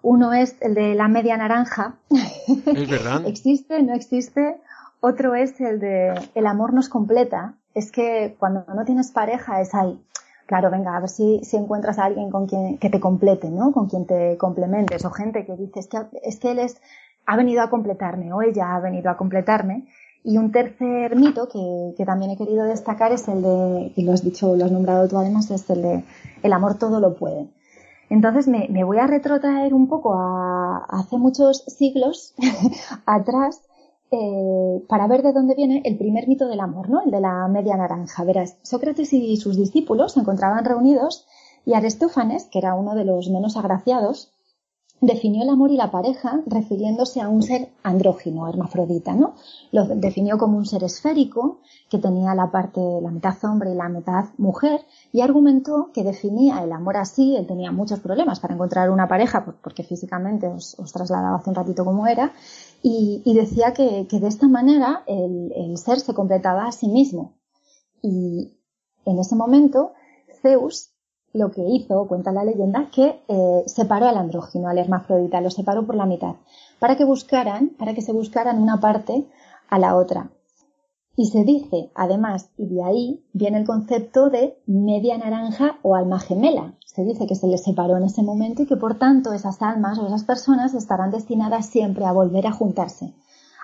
Uno es el de la media naranja. Es verdad. existe, no existe. Otro es el de el amor nos completa, es que cuando no tienes pareja es ahí. Claro, venga, a ver si, si encuentras a alguien con quien que te complete, ¿no? Con quien te complementes. O gente que dice, es que, es que él es, ha venido a completarme o ella ha venido a completarme. Y un tercer mito que, que, también he querido destacar es el de, y lo has dicho, lo has nombrado tú además, es el de el amor todo lo puede. Entonces me, me voy a retrotraer un poco a hace muchos siglos atrás eh, para ver de dónde viene el primer mito del amor, ¿no? El de la media naranja. Verás, Sócrates y sus discípulos se encontraban reunidos y Aristófanes, que era uno de los menos agraciados, definió el amor y la pareja refiriéndose a un ser andrógino, hermafrodita, ¿no? Lo definió como un ser esférico que tenía la parte, la mitad hombre y la mitad mujer y argumentó que definía el amor así, él tenía muchos problemas para encontrar una pareja porque físicamente os, trasladaba hace un ratito como era y, decía que, de esta manera el, ser se completaba a sí mismo. Y en ese momento Zeus lo que hizo, cuenta la leyenda, que eh, separó al andrógino, al hermafrodita, lo separó por la mitad, para que buscaran, para que se buscaran una parte a la otra. Y se dice, además, y de ahí viene el concepto de media naranja o alma gemela. Se dice que se les separó en ese momento y que por tanto esas almas o esas personas estarán destinadas siempre a volver a juntarse,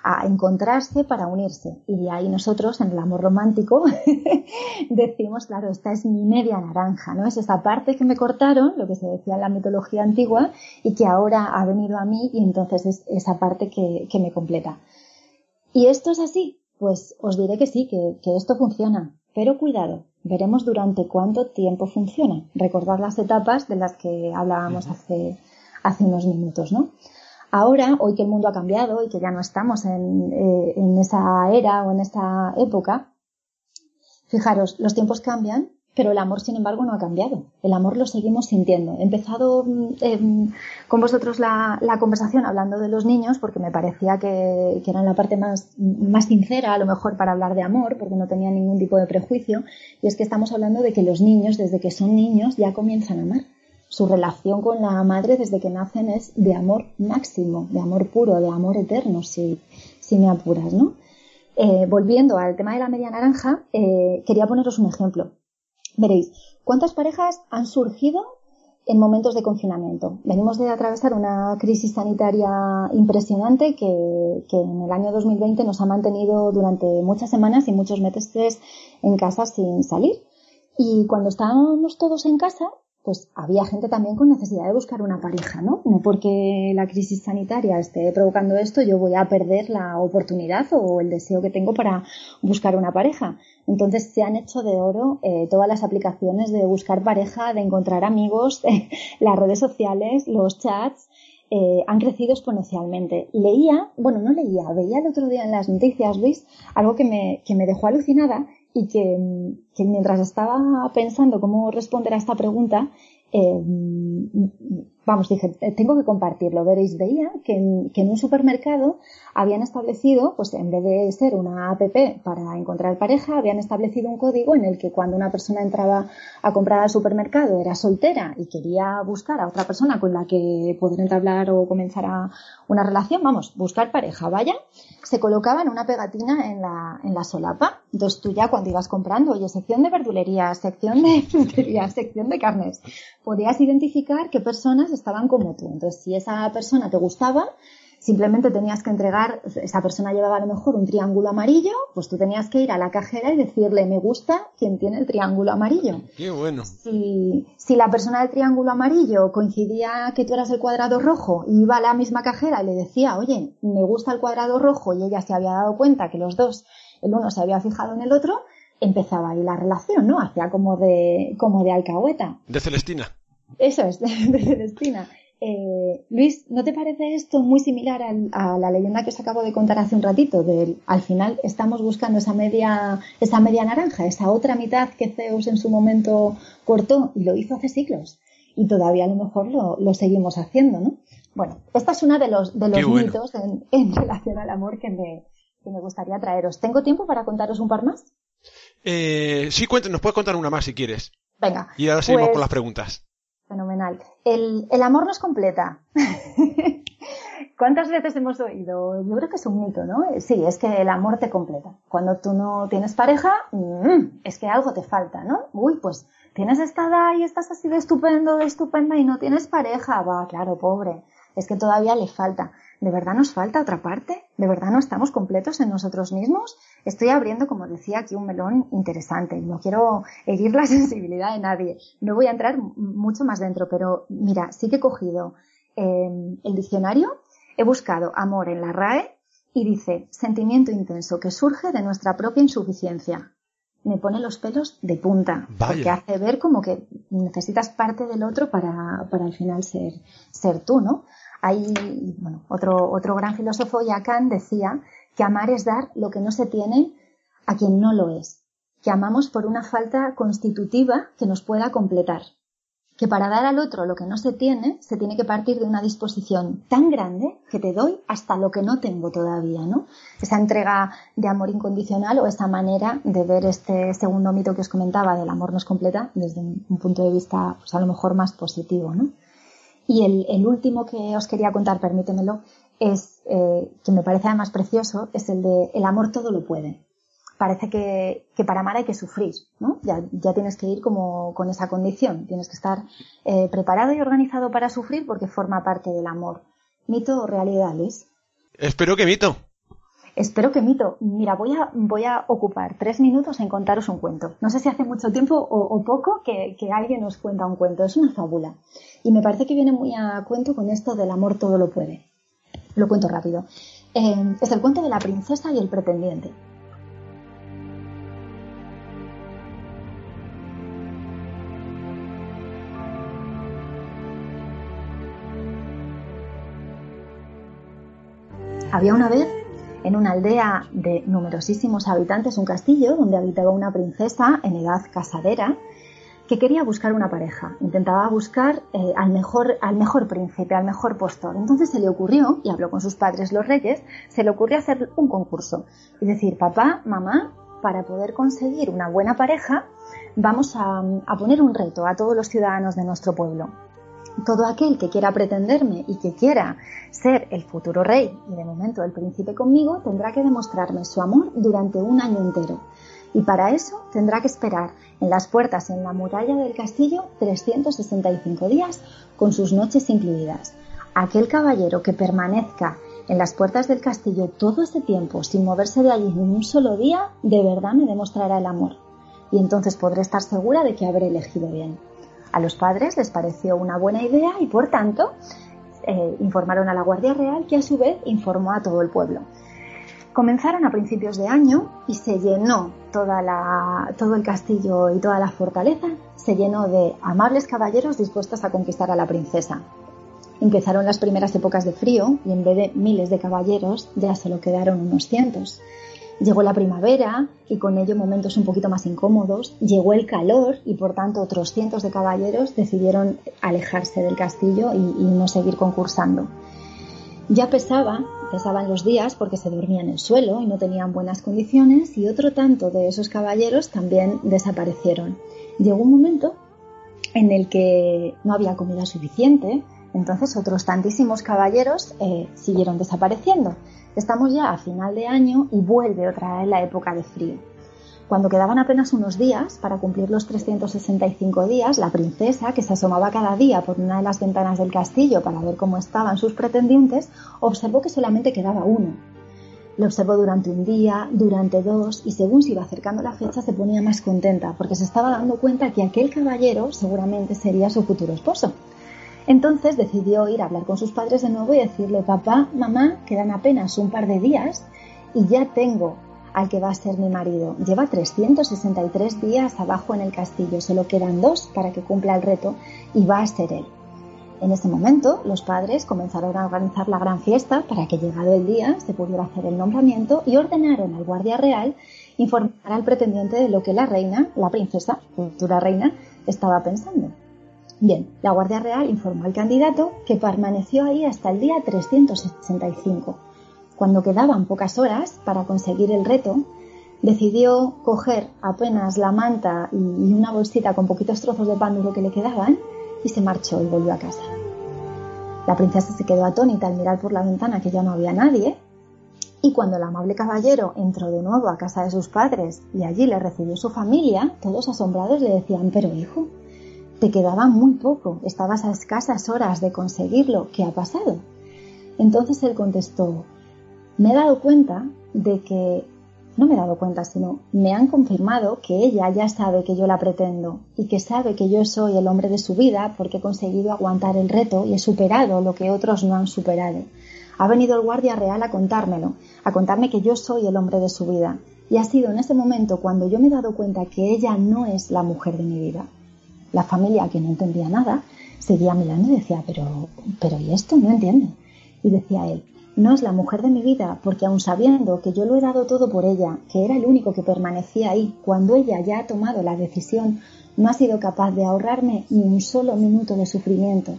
a encontrarse para unirse. Y de ahí nosotros, en el amor romántico, decimos, claro, esta es mi media naranja, ¿no? Es esa parte que me cortaron, lo que se decía en la mitología antigua, y que ahora ha venido a mí y entonces es esa parte que, que me completa. Y esto es así, pues os diré que sí, que, esto funciona. Pero cuidado, veremos durante cuánto tiempo funciona. Recordad las etapas de las que hablábamos hace, hace unos minutos, ¿no? Ahora, hoy que el mundo ha cambiado y que ya no estamos en, eh, esa era o en esta época, fijaros, los tiempos cambian, pero el amor, sin embargo, no ha cambiado. El amor lo seguimos sintiendo. He empezado mm, em, con vosotros la, conversación hablando de los niños porque me parecía que, que, eran la parte más, más sincera, a lo mejor, para hablar de amor, porque no tenía ningún tipo de prejuicio. Y es que estamos hablando de que los niños, desde que son niños, ya comienzan a amar. Su relación con la madre desde que nacen es de amor máximo, de amor puro, de amor eterno, si, si me apuras, ¿no? Eh, volviendo al tema de la media naranja, eh, quería poneros un ejemplo. Veréis, ¿cuántas parejas han surgido en momentos de confinamiento? Venimos de atravesar una crisis sanitaria impresionante que, en el año 2020 nos ha mantenido durante muchas semanas y muchos meses en casa sin salir. Y cuando estábamos todos en casa, pues había gente también con necesidad de buscar una pareja, ¿no? No porque la crisis sanitaria esté provocando esto, yo voy a perder la oportunidad o el deseo que tengo para buscar una pareja. Entonces se han hecho de oro eh, todas las aplicaciones de buscar pareja, de encontrar amigos, las redes sociales, los chats. Eh, han crecido exponencialmente. Leía, bueno, no leía, veía el otro día en las noticias, Luis, algo que me, que me dejó alucinada y que, mientras estaba pensando cómo responder a esta pregunta, eh, vamos, dije, tengo que compartirlo. Veréis, veía que en, un supermercado habían establecido, pues en vez de ser una app para encontrar pareja, habían establecido un código en el que cuando una persona entraba a comprar al supermercado era soltera y quería buscar a otra persona con la que poder entablar o comenzar a una relación, vamos, buscar pareja, vaya, se colocaba en una pegatina en la, en la solapa. Entonces tú ya cuando ibas comprando, oye, sección de verdulería, sección de frutería, sección de carnes, podías identificar qué personas estaban como tú. Entonces, si esa persona te gustaba, simplemente tenías que entregar, esa persona llevaba a lo mejor un triángulo amarillo, pues tú tenías que ir a la cajera y decirle, me gusta quien tiene el triángulo amarillo. Qué bueno. Si, si la persona del triángulo amarillo coincidía que tú eras el cuadrado rojo y iba a la misma cajera y le decía, oye, me gusta el cuadrado rojo y ella se había dado cuenta que los dos, el uno se había fijado en el otro, empezaba ahí la relación, ¿no? Hacía como de, como de alcahueta. De Celestina. Eso es, de, Celestina. Eh, Luis, ¿no te parece esto muy similar a, la leyenda que os acabo de contar hace un ratito? al final estamos buscando esa media, esa media naranja, esa otra mitad que Zeus en su momento cortó y lo hizo hace siglos. Y todavía a lo mejor lo, seguimos haciendo, ¿no? Bueno, esta es una de los, de los mitos en, relación al amor que me, que me gustaría traeros. ¿Tengo tiempo para contaros un par más? Eh, sí, nos puedes contar una más si quieres. Venga. Y ahora seguimos con pues las preguntas. Fenomenal. El, el amor nos completa. ¿Cuántas veces hemos oído? Yo creo que es un mito, ¿no? Sí, es que el amor te completa. Cuando tú no tienes pareja, mm, es que algo te falta, ¿no? Uy, pues tienes esta edad y estás así de estupendo, de estupenda y no tienes pareja. Va, claro, pobre. Es que todavía le falta. ¿De verdad nos falta otra parte? ¿De verdad no estamos completos en nosotros mismos? Estoy abriendo, como decía, aquí un melón interesante. No quiero herir la sensibilidad de nadie. No voy a entrar mucho más dentro, pero mira, sí que he cogido em, el diccionario, he buscado amor en la RAE y dice sentimiento intenso que surge de nuestra propia insuficiencia. Me pone los pelos de punta, porque hace ver como que necesitas parte del otro para, para al final ser, ser tú, ¿no? Hay, bueno, otro, otro gran filósofo, Yacan, decía que amar es dar lo que no se tiene a quien no lo es, que amamos por una falta constitutiva que nos pueda completar, que para dar al otro lo que no se tiene, se tiene que partir de una disposición tan grande que te doy hasta lo que no tengo todavía, ¿no? Esa entrega de amor incondicional o esa manera de ver este segundo mito que os comentaba del amor nos completa desde un punto de vista, pues a lo mejor más positivo, ¿no? Y el, último que os quería contar, permítemelo, es, eh, que me parece además precioso, es el de el amor todo lo puede. Parece que, para amar hay que sufrir, ¿no? Ya, tienes que ir como con esa condición, tienes que estar eh, preparado y organizado para sufrir porque forma parte del amor. ¿Mito o realidad, Luis? Espero que mito. Espero que mito. Mira, voy a, voy a ocupar tres minutos en contaros un cuento. No sé si hace mucho tiempo o, poco que, alguien nos cuenta un cuento. Es una fábula. Y me parece que viene muy a cuento con esto del amor todo lo puede. Lo cuento rápido. Eh, es el cuento de la princesa y el pretendiente. Había una vez en una aldea de numerosísimos habitantes, un castillo donde habitaba una princesa en edad casadera que quería buscar una pareja, intentaba buscar eh, al, mejor, al mejor príncipe, al mejor postor. Entonces se le ocurrió, y habló con sus padres los reyes, se le ocurrió hacer un concurso y decir, papá, mamá, para poder conseguir una buena pareja, vamos a, a poner un reto a todos los ciudadanos de nuestro pueblo. Todo aquel que quiera pretenderme y que quiera ser el futuro rey y de momento el príncipe conmigo tendrá que demostrarme su amor durante un año entero y para eso tendrá que esperar en las puertas en la muralla del castillo 365 días con sus noches incluidas. Aquel caballero que permanezca en las puertas del castillo todo ese tiempo sin moverse de allí ni un solo día, de verdad me demostrará el amor. Y entonces podré estar segura de que habré elegido bien. A los padres les pareció una buena idea y por tanto eh, informaron a la Guardia Real que a su vez informó a todo el pueblo. Comenzaron a principios de año y se llenó todo el castillo y toda la fortaleza, se llenó de amables caballeros dispuestos a conquistar a la princesa. Empezaron las primeras épocas de frío y en vez de miles de caballeros ya solo quedaron unos cientos. Llegó la primavera y con ello momentos un poquito más incómodos. Llegó el calor y por tanto otros cientos de caballeros decidieron alejarse del castillo y, no seguir concursando. Ya pesaba Cesaban los días porque se dormía en el suelo y no tenían buenas condiciones y otro tanto de esos caballeros también desaparecieron. Llegó un momento en el que no había comida suficiente, entonces otros tantísimos caballeros eh, siguieron desapareciendo. Estamos ya a final de año y vuelve otra vez la época de frío. Cuando quedaban apenas unos días para cumplir los 365 días, la princesa, que se asomaba cada día por una de las ventanas del castillo para ver cómo estaban sus pretendientes, observó que solamente quedaba uno. Lo observó durante un día, durante dos, y según se iba acercando la fecha se ponía más contenta, porque se estaba dando cuenta que aquel caballero seguramente sería su futuro esposo. Entonces decidió ir a hablar con sus padres de nuevo y decirle, papá, mamá, quedan apenas un par de días y ya tengo al que va a ser mi marido. Lleva 363 días abajo en el castillo, solo quedan dos para que cumpla el reto y va a ser él. En ese momento, los padres comenzaron a organizar la gran fiesta para que llegado el día se pudiera hacer el nombramiento y ordenaron al guardia real informar al pretendiente de lo que la reina, la princesa, futura reina, estaba pensando. Bien, la Guardia Real informó al candidato que permaneció ahí hasta el día 365 cuando quedaban pocas horas para conseguir el reto, decidió coger apenas la manta y una bolsita con poquitos trozos de pan duro que le quedaban y se marchó y volvió a casa. La princesa se quedó atónita al mirar por la ventana que ya no había nadie y cuando el amable caballero entró de nuevo a casa de sus padres y allí le recibió su familia, todos asombrados le decían, pero hijo, te quedaba muy poco, estabas a escasas horas de conseguirlo, ¿qué ha pasado? Entonces él contestó, me he dado cuenta de que, no me he dado cuenta, sino me han confirmado que ella ya sabe que yo la pretendo y que sabe que yo soy el hombre de su vida porque he conseguido aguantar el reto y he superado lo que otros no han superado. Ha venido el guardia real a contármelo, a contarme que yo soy el hombre de su vida. Y ha sido en ese momento cuando yo me he dado cuenta que ella no es la mujer de mi vida. La familia, que no entendía nada, seguía mirando y decía, pero, pero ¿y esto? No entiende. Y decía él, no es la mujer de mi vida, porque aun sabiendo que yo lo he dado todo por ella, que era el único que permanecía ahí, cuando ella ya ha tomado la decisión, no ha sido capaz de ahorrarme ni un solo minuto de sufrimiento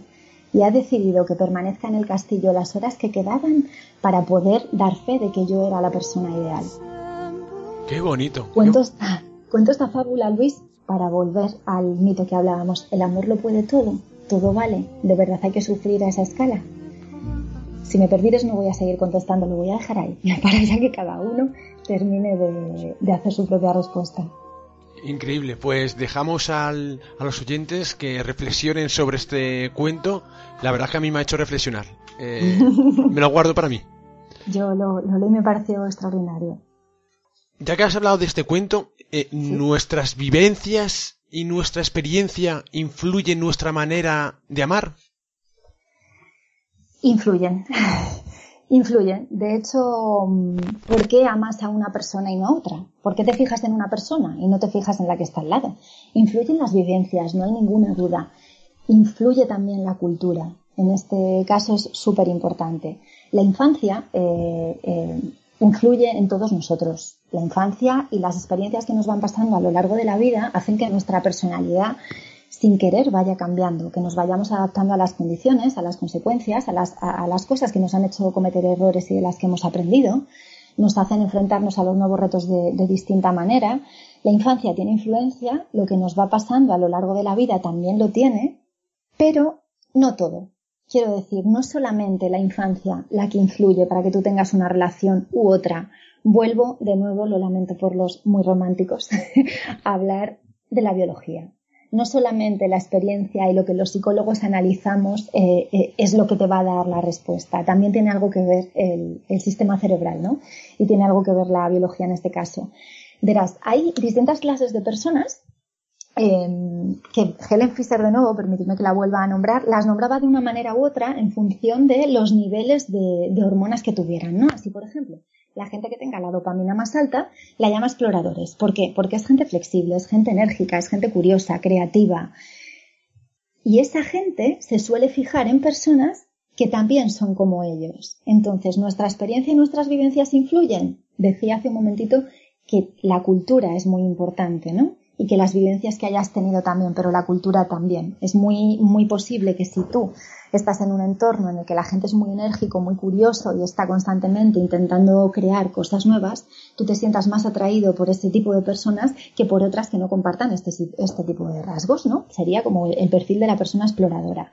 y ha decidido que permanezca en el castillo las horas que quedaban para poder dar fe de que yo era la persona ideal. Qué bonito. Cuento esta, cuento esta fábula, Luis, para volver al mito que hablábamos. El amor lo puede todo, todo vale. ¿De verdad hay que sufrir a esa escala? Si me perdieres no voy a seguir contestando, lo voy a dejar ahí, para ya que cada uno termine de, hacer su propia respuesta. Increíble, pues dejamos a los oyentes que reflexionen sobre este cuento. La verdad que a mí me ha hecho reflexionar. Eh, me lo guardo para mí. Yo lo, leí y me pareció extraordinario. Ya que has hablado de este cuento, eh, ¿nuestras vivencias y nuestra experiencia influyen en nuestra manera de amar? Influyen. Influyen. De hecho, ¿por qué amas a una persona y no a otra? ¿Por qué te fijas en una persona y no te fijas en la que está al lado? Influyen las vivencias, no hay ninguna duda. Influye también la cultura. En este caso es súper importante. La infancia, eh, eh, influye en todos nosotros. La infancia y las experiencias que nos van pasando a lo largo de la vida hacen que nuestra personalidad sin querer vaya cambiando, que nos vayamos adaptando a las condiciones, a las consecuencias, a las, cosas que nos han hecho cometer errores y de las que hemos aprendido, nos hacen enfrentarnos a los nuevos retos de distinta manera. La infancia tiene influencia, lo que nos va pasando a lo largo de la vida también lo tiene, pero no todo. Quiero decir, no solamente la infancia la que influye para que tú tengas una relación u otra. Vuelvo de nuevo, lo lamento por los muy románticos, a hablar de la biología. No solamente la experiencia y lo que los psicólogos analizamos eh, eh, es lo que te va a dar la respuesta. También tiene algo que ver el, el sistema cerebral, ¿no? Y tiene algo que ver la biología en este caso. Verás, hay distintas clases de personas eh, que Helen Fisher de nuevo, permitidme que la vuelva a nombrar, las nombraba de una manera u otra en función de los niveles de, de, hormonas que tuvieran, ¿no? Así, por ejemplo, la gente que tenga la dopamina más alta la llama exploradores. ¿Por qué? Porque es gente flexible, es gente enérgica, es gente curiosa, creativa. Y esa gente se suele fijar en personas que también son como ellos. Entonces, nuestra experiencia y nuestras vivencias influyen. Decía hace un momentito que la cultura es muy importante, ¿no? Y que las vivencias que hayas tenido también, pero la cultura también. Es muy, muy posible que si tú estás en un entorno en el que la gente es muy enérgico, muy curioso y está constantemente intentando crear cosas nuevas, tú te sientas más atraído por este tipo de personas que por otras que no compartan este, este tipo de rasgos, ¿no? Sería como el perfil de la persona exploradora.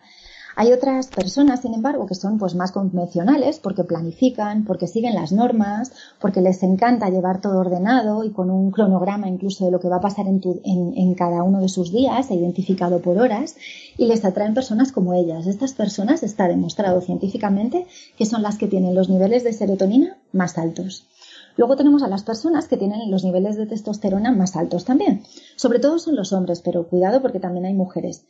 Hay otras personas, sin embargo, que son pues más convencionales porque planifican, porque siguen las normas, porque les encanta llevar todo ordenado y con un cronograma incluso de lo que va a pasar en, cada uno de sus días, identificado por horas, y les atraen personas como ellas. Estas personas está demostrado científicamente que son las que tienen los niveles de serotonina más altos. Luego tenemos a las personas que tienen los niveles de testosterona más altos también. Sobre todo son los hombres, pero cuidado porque también hay mujeres.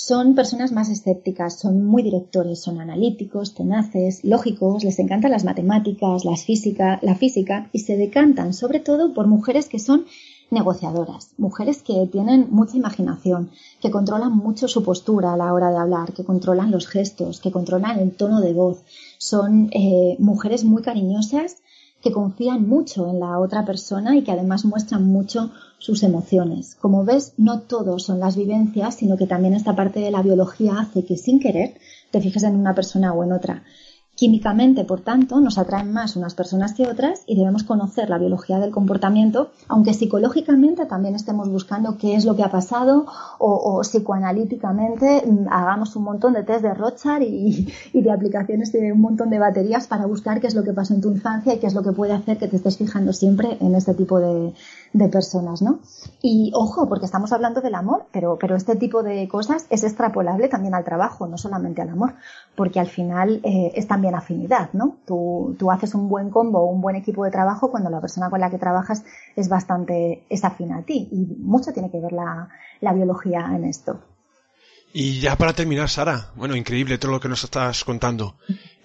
Son personas más escépticas, son muy directores, son analíticos, tenaces, lógicos, les encantan las matemáticas, las física, la física y se decantan sobre todo por mujeres que son negociadoras, mujeres que tienen mucha imaginación, que controlan mucho su postura a la hora de hablar, que controlan los gestos, que controlan el tono de voz. Son eh, mujeres muy cariñosas que confían mucho en la otra persona y que además muestran mucho sus emociones. Como ves, no todo son las vivencias, sino que también esta parte de la biología hace que sin querer te fijes en una persona o en otra. Químicamente, por tanto, nos atraen más unas personas que otras y debemos conocer la biología del comportamiento, aunque psicológicamente también estemos buscando qué es lo que ha pasado o, o psicoanalíticamente mm, hagamos un montón de test de Rothschild y, y, de aplicaciones de un montón de baterías para buscar qué es lo que pasó en tu infancia y qué es lo que puede hacer que te estés fijando siempre en este tipo de, de personas, ¿no? Y ojo, porque estamos hablando del amor, pero, pero este tipo de cosas es extrapolable también al trabajo, no solamente al amor, porque al final eh, es también afinidad, ¿no? Tú, tú haces un buen combo, un buen equipo de trabajo cuando la persona con la que trabajas es bastante, es afina a ti y mucho tiene que ver la, la biología en esto. Y ya para terminar, Sara, bueno, increíble todo lo que nos estás contando.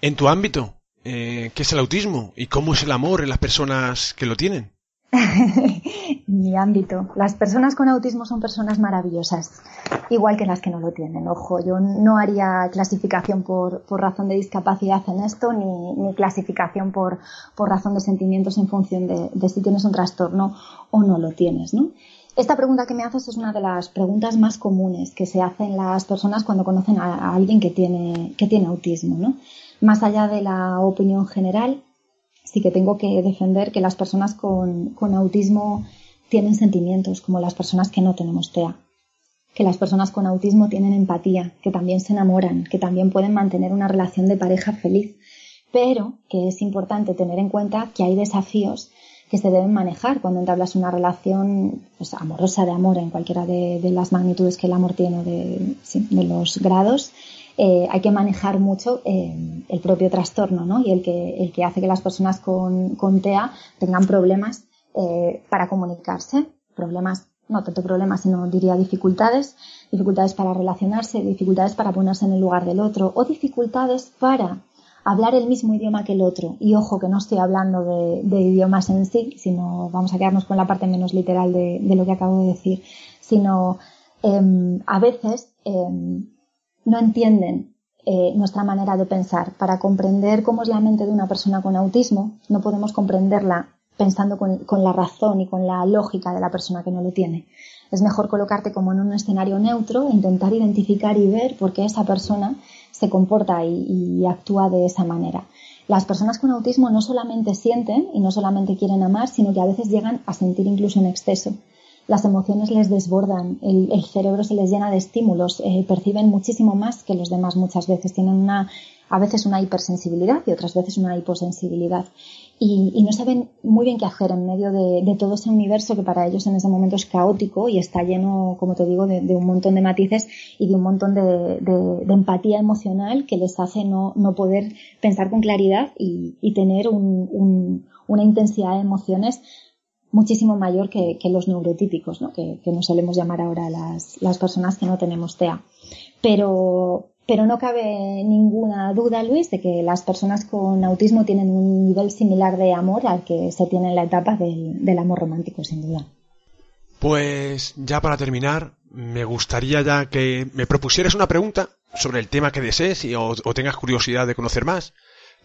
En tu ámbito, eh, ¿qué es el autismo y cómo es el amor en las personas que lo tienen? mi ámbito. Las personas con autismo son personas maravillosas, igual que las que no lo tienen. Ojo, yo no haría clasificación por, por razón de discapacidad en esto, ni, ni clasificación por, por, razón de sentimientos en función de, de, si tienes un trastorno o no lo tienes, ¿no? Esta pregunta que me haces es una de las preguntas más comunes que se hacen las personas cuando conocen a, a alguien que tiene, que tiene autismo, ¿no? Más allá de la opinión general, sí que tengo que defender que las personas con, autismo tienen sentimientos como las personas que no tenemos TEA. Que las personas con autismo tienen empatía, que también se enamoran, que también pueden mantener una relación de pareja feliz. Pero que es importante tener en cuenta que hay desafíos que se deben manejar cuando entablas una relación pues, amorosa de amor en cualquiera de, las magnitudes que el amor tiene de los grados eh, hay que manejar mucho eh, el propio trastorno ¿no? y el que, el que hace que las personas con, con TEA tengan problemas eh, para comunicarse, problemas, no tanto problemas, sino diría dificultades, dificultades para relacionarse, dificultades para ponerse en el lugar del otro o dificultades para hablar el mismo idioma que el otro. Y ojo que no estoy hablando de, de idiomas en sí, sino vamos a quedarnos con la parte menos literal de, de lo que acabo de decir, sino eh, a veces no entienden eh, nuestra manera de pensar. Para comprender cómo es la mente de una persona con autismo, no podemos comprenderla pensando con, la razón y con la lógica de la persona que no lo tiene. Es mejor colocarte como en un escenario neutro intentar identificar y ver por qué esa persona se comporta y actúa de esa manera. Las personas con autismo no solamente sienten y no solamente quieren amar, sino que a veces llegan a sentir incluso en exceso. Las emociones les desbordan, el, cerebro se les llena de estímulos, eh, perciben muchísimo más que los demás muchas veces, tienen una, a veces una hipersensibilidad y otras veces una hiposensibilidad. Y, no saben muy bien qué hacer en medio de, todo ese universo que para ellos en ese momento es caótico y está lleno, como te digo, de, un montón de matices y de un montón de, empatía emocional que les hace no, poder pensar con claridad y, tener una intensidad de emociones muchísimo mayor que, los neurotípicos, ¿no? que, nos solemos llamar ahora las, las personas que no tenemos TEA. Pero, pero no cabe ninguna duda, Luis, de que las personas con autismo tienen un nivel similar de amor al que se tiene en la etapa del, amor romántico, sin duda. Pues ya para terminar, me gustaría ya que me propusieras una pregunta sobre el tema que desees y, o, tengas curiosidad de conocer más.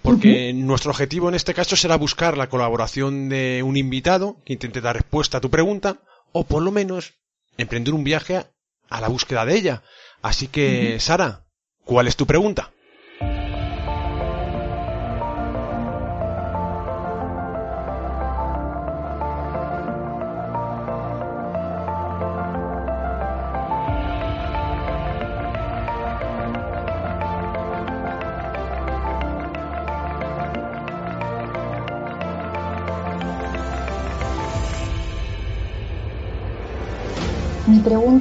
Porque nuestro objetivo en este caso será buscar la colaboración de un invitado que intente dar respuesta a tu pregunta o por lo menos emprender un viaje a la búsqueda de ella. Así que, Sara, ¿Cuál es tu pregunta?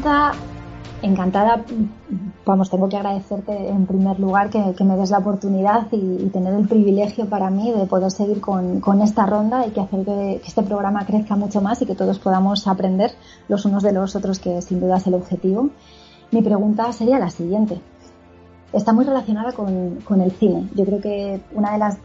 Pregunta, encantada vamos, tengo que agradecerte en primer lugar que, me des la oportunidad y, tener el privilegio para mí de poder seguir con, esta ronda y que hacer que, este programa crezca mucho más y que todos podamos aprender los unos de los otros, que sin duda es el objetivo. Mi pregunta sería la siguiente. Está muy relacionada con, el cine. Yo creo que una de las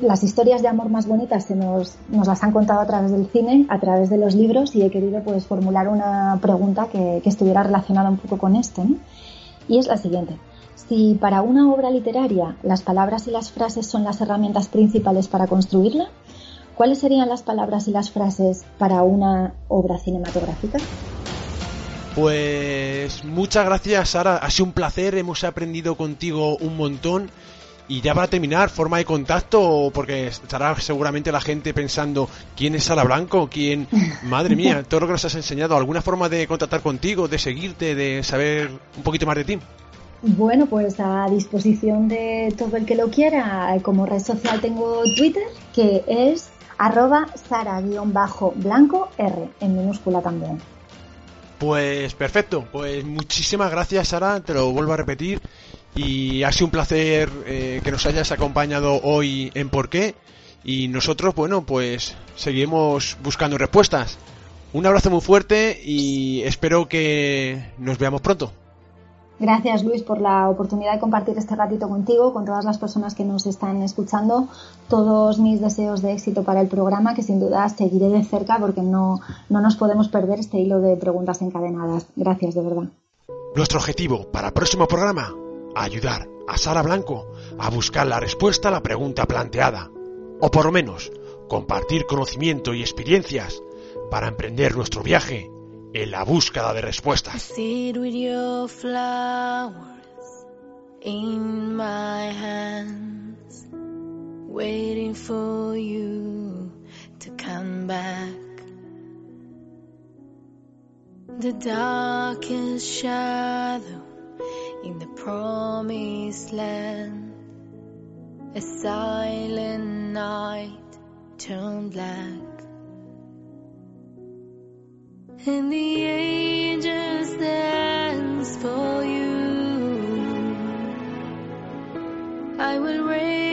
las historias de amor más bonitas se nos, las han contado a través del cine, a través de los libros y he querido pues formular una pregunta que, que estuviera relacionada un poco con esto. ¿no? Y es la siguiente. Si para una obra literaria las palabras y las frases son las herramientas principales para construirla, ¿cuáles serían las palabras y las frases para una obra cinematográfica? Pues muchas gracias, Sara. Ha sido un placer. Hemos aprendido contigo un montón. Y ya para terminar, forma de contacto, porque estará seguramente la gente pensando, ¿quién es Sara Blanco? ¿Quién? Madre mía, todo lo que nos has enseñado, ¿alguna forma de contactar contigo, de seguirte, de saber un poquito más de ti? Bueno, pues a disposición de todo el que lo quiera. Como red social tengo Twitter, que es arroba sara-blanco R, en minúscula también. Pues perfecto, pues muchísimas gracias Sara, te lo vuelvo a repetir y ha sido un placer eh, que nos hayas acompañado hoy en Por qué. Y nosotros, bueno, pues seguimos buscando respuestas. Un abrazo muy fuerte y espero que nos veamos pronto. Gracias Luis por la oportunidad de compartir este ratito contigo, con todas las personas que nos están escuchando. Todos mis deseos de éxito para el programa, que sin duda seguiré de cerca porque no, no nos podemos perder este hilo de preguntas encadenadas. Gracias, de verdad. Nuestro objetivo para el próximo programa ayudar a Sara Blanco a buscar la respuesta a la pregunta planteada, o por lo menos compartir conocimiento y experiencias para emprender nuestro viaje en la búsqueda de respuestas. Promised land. A silent night turned black, and the angels dance for you. I will raise.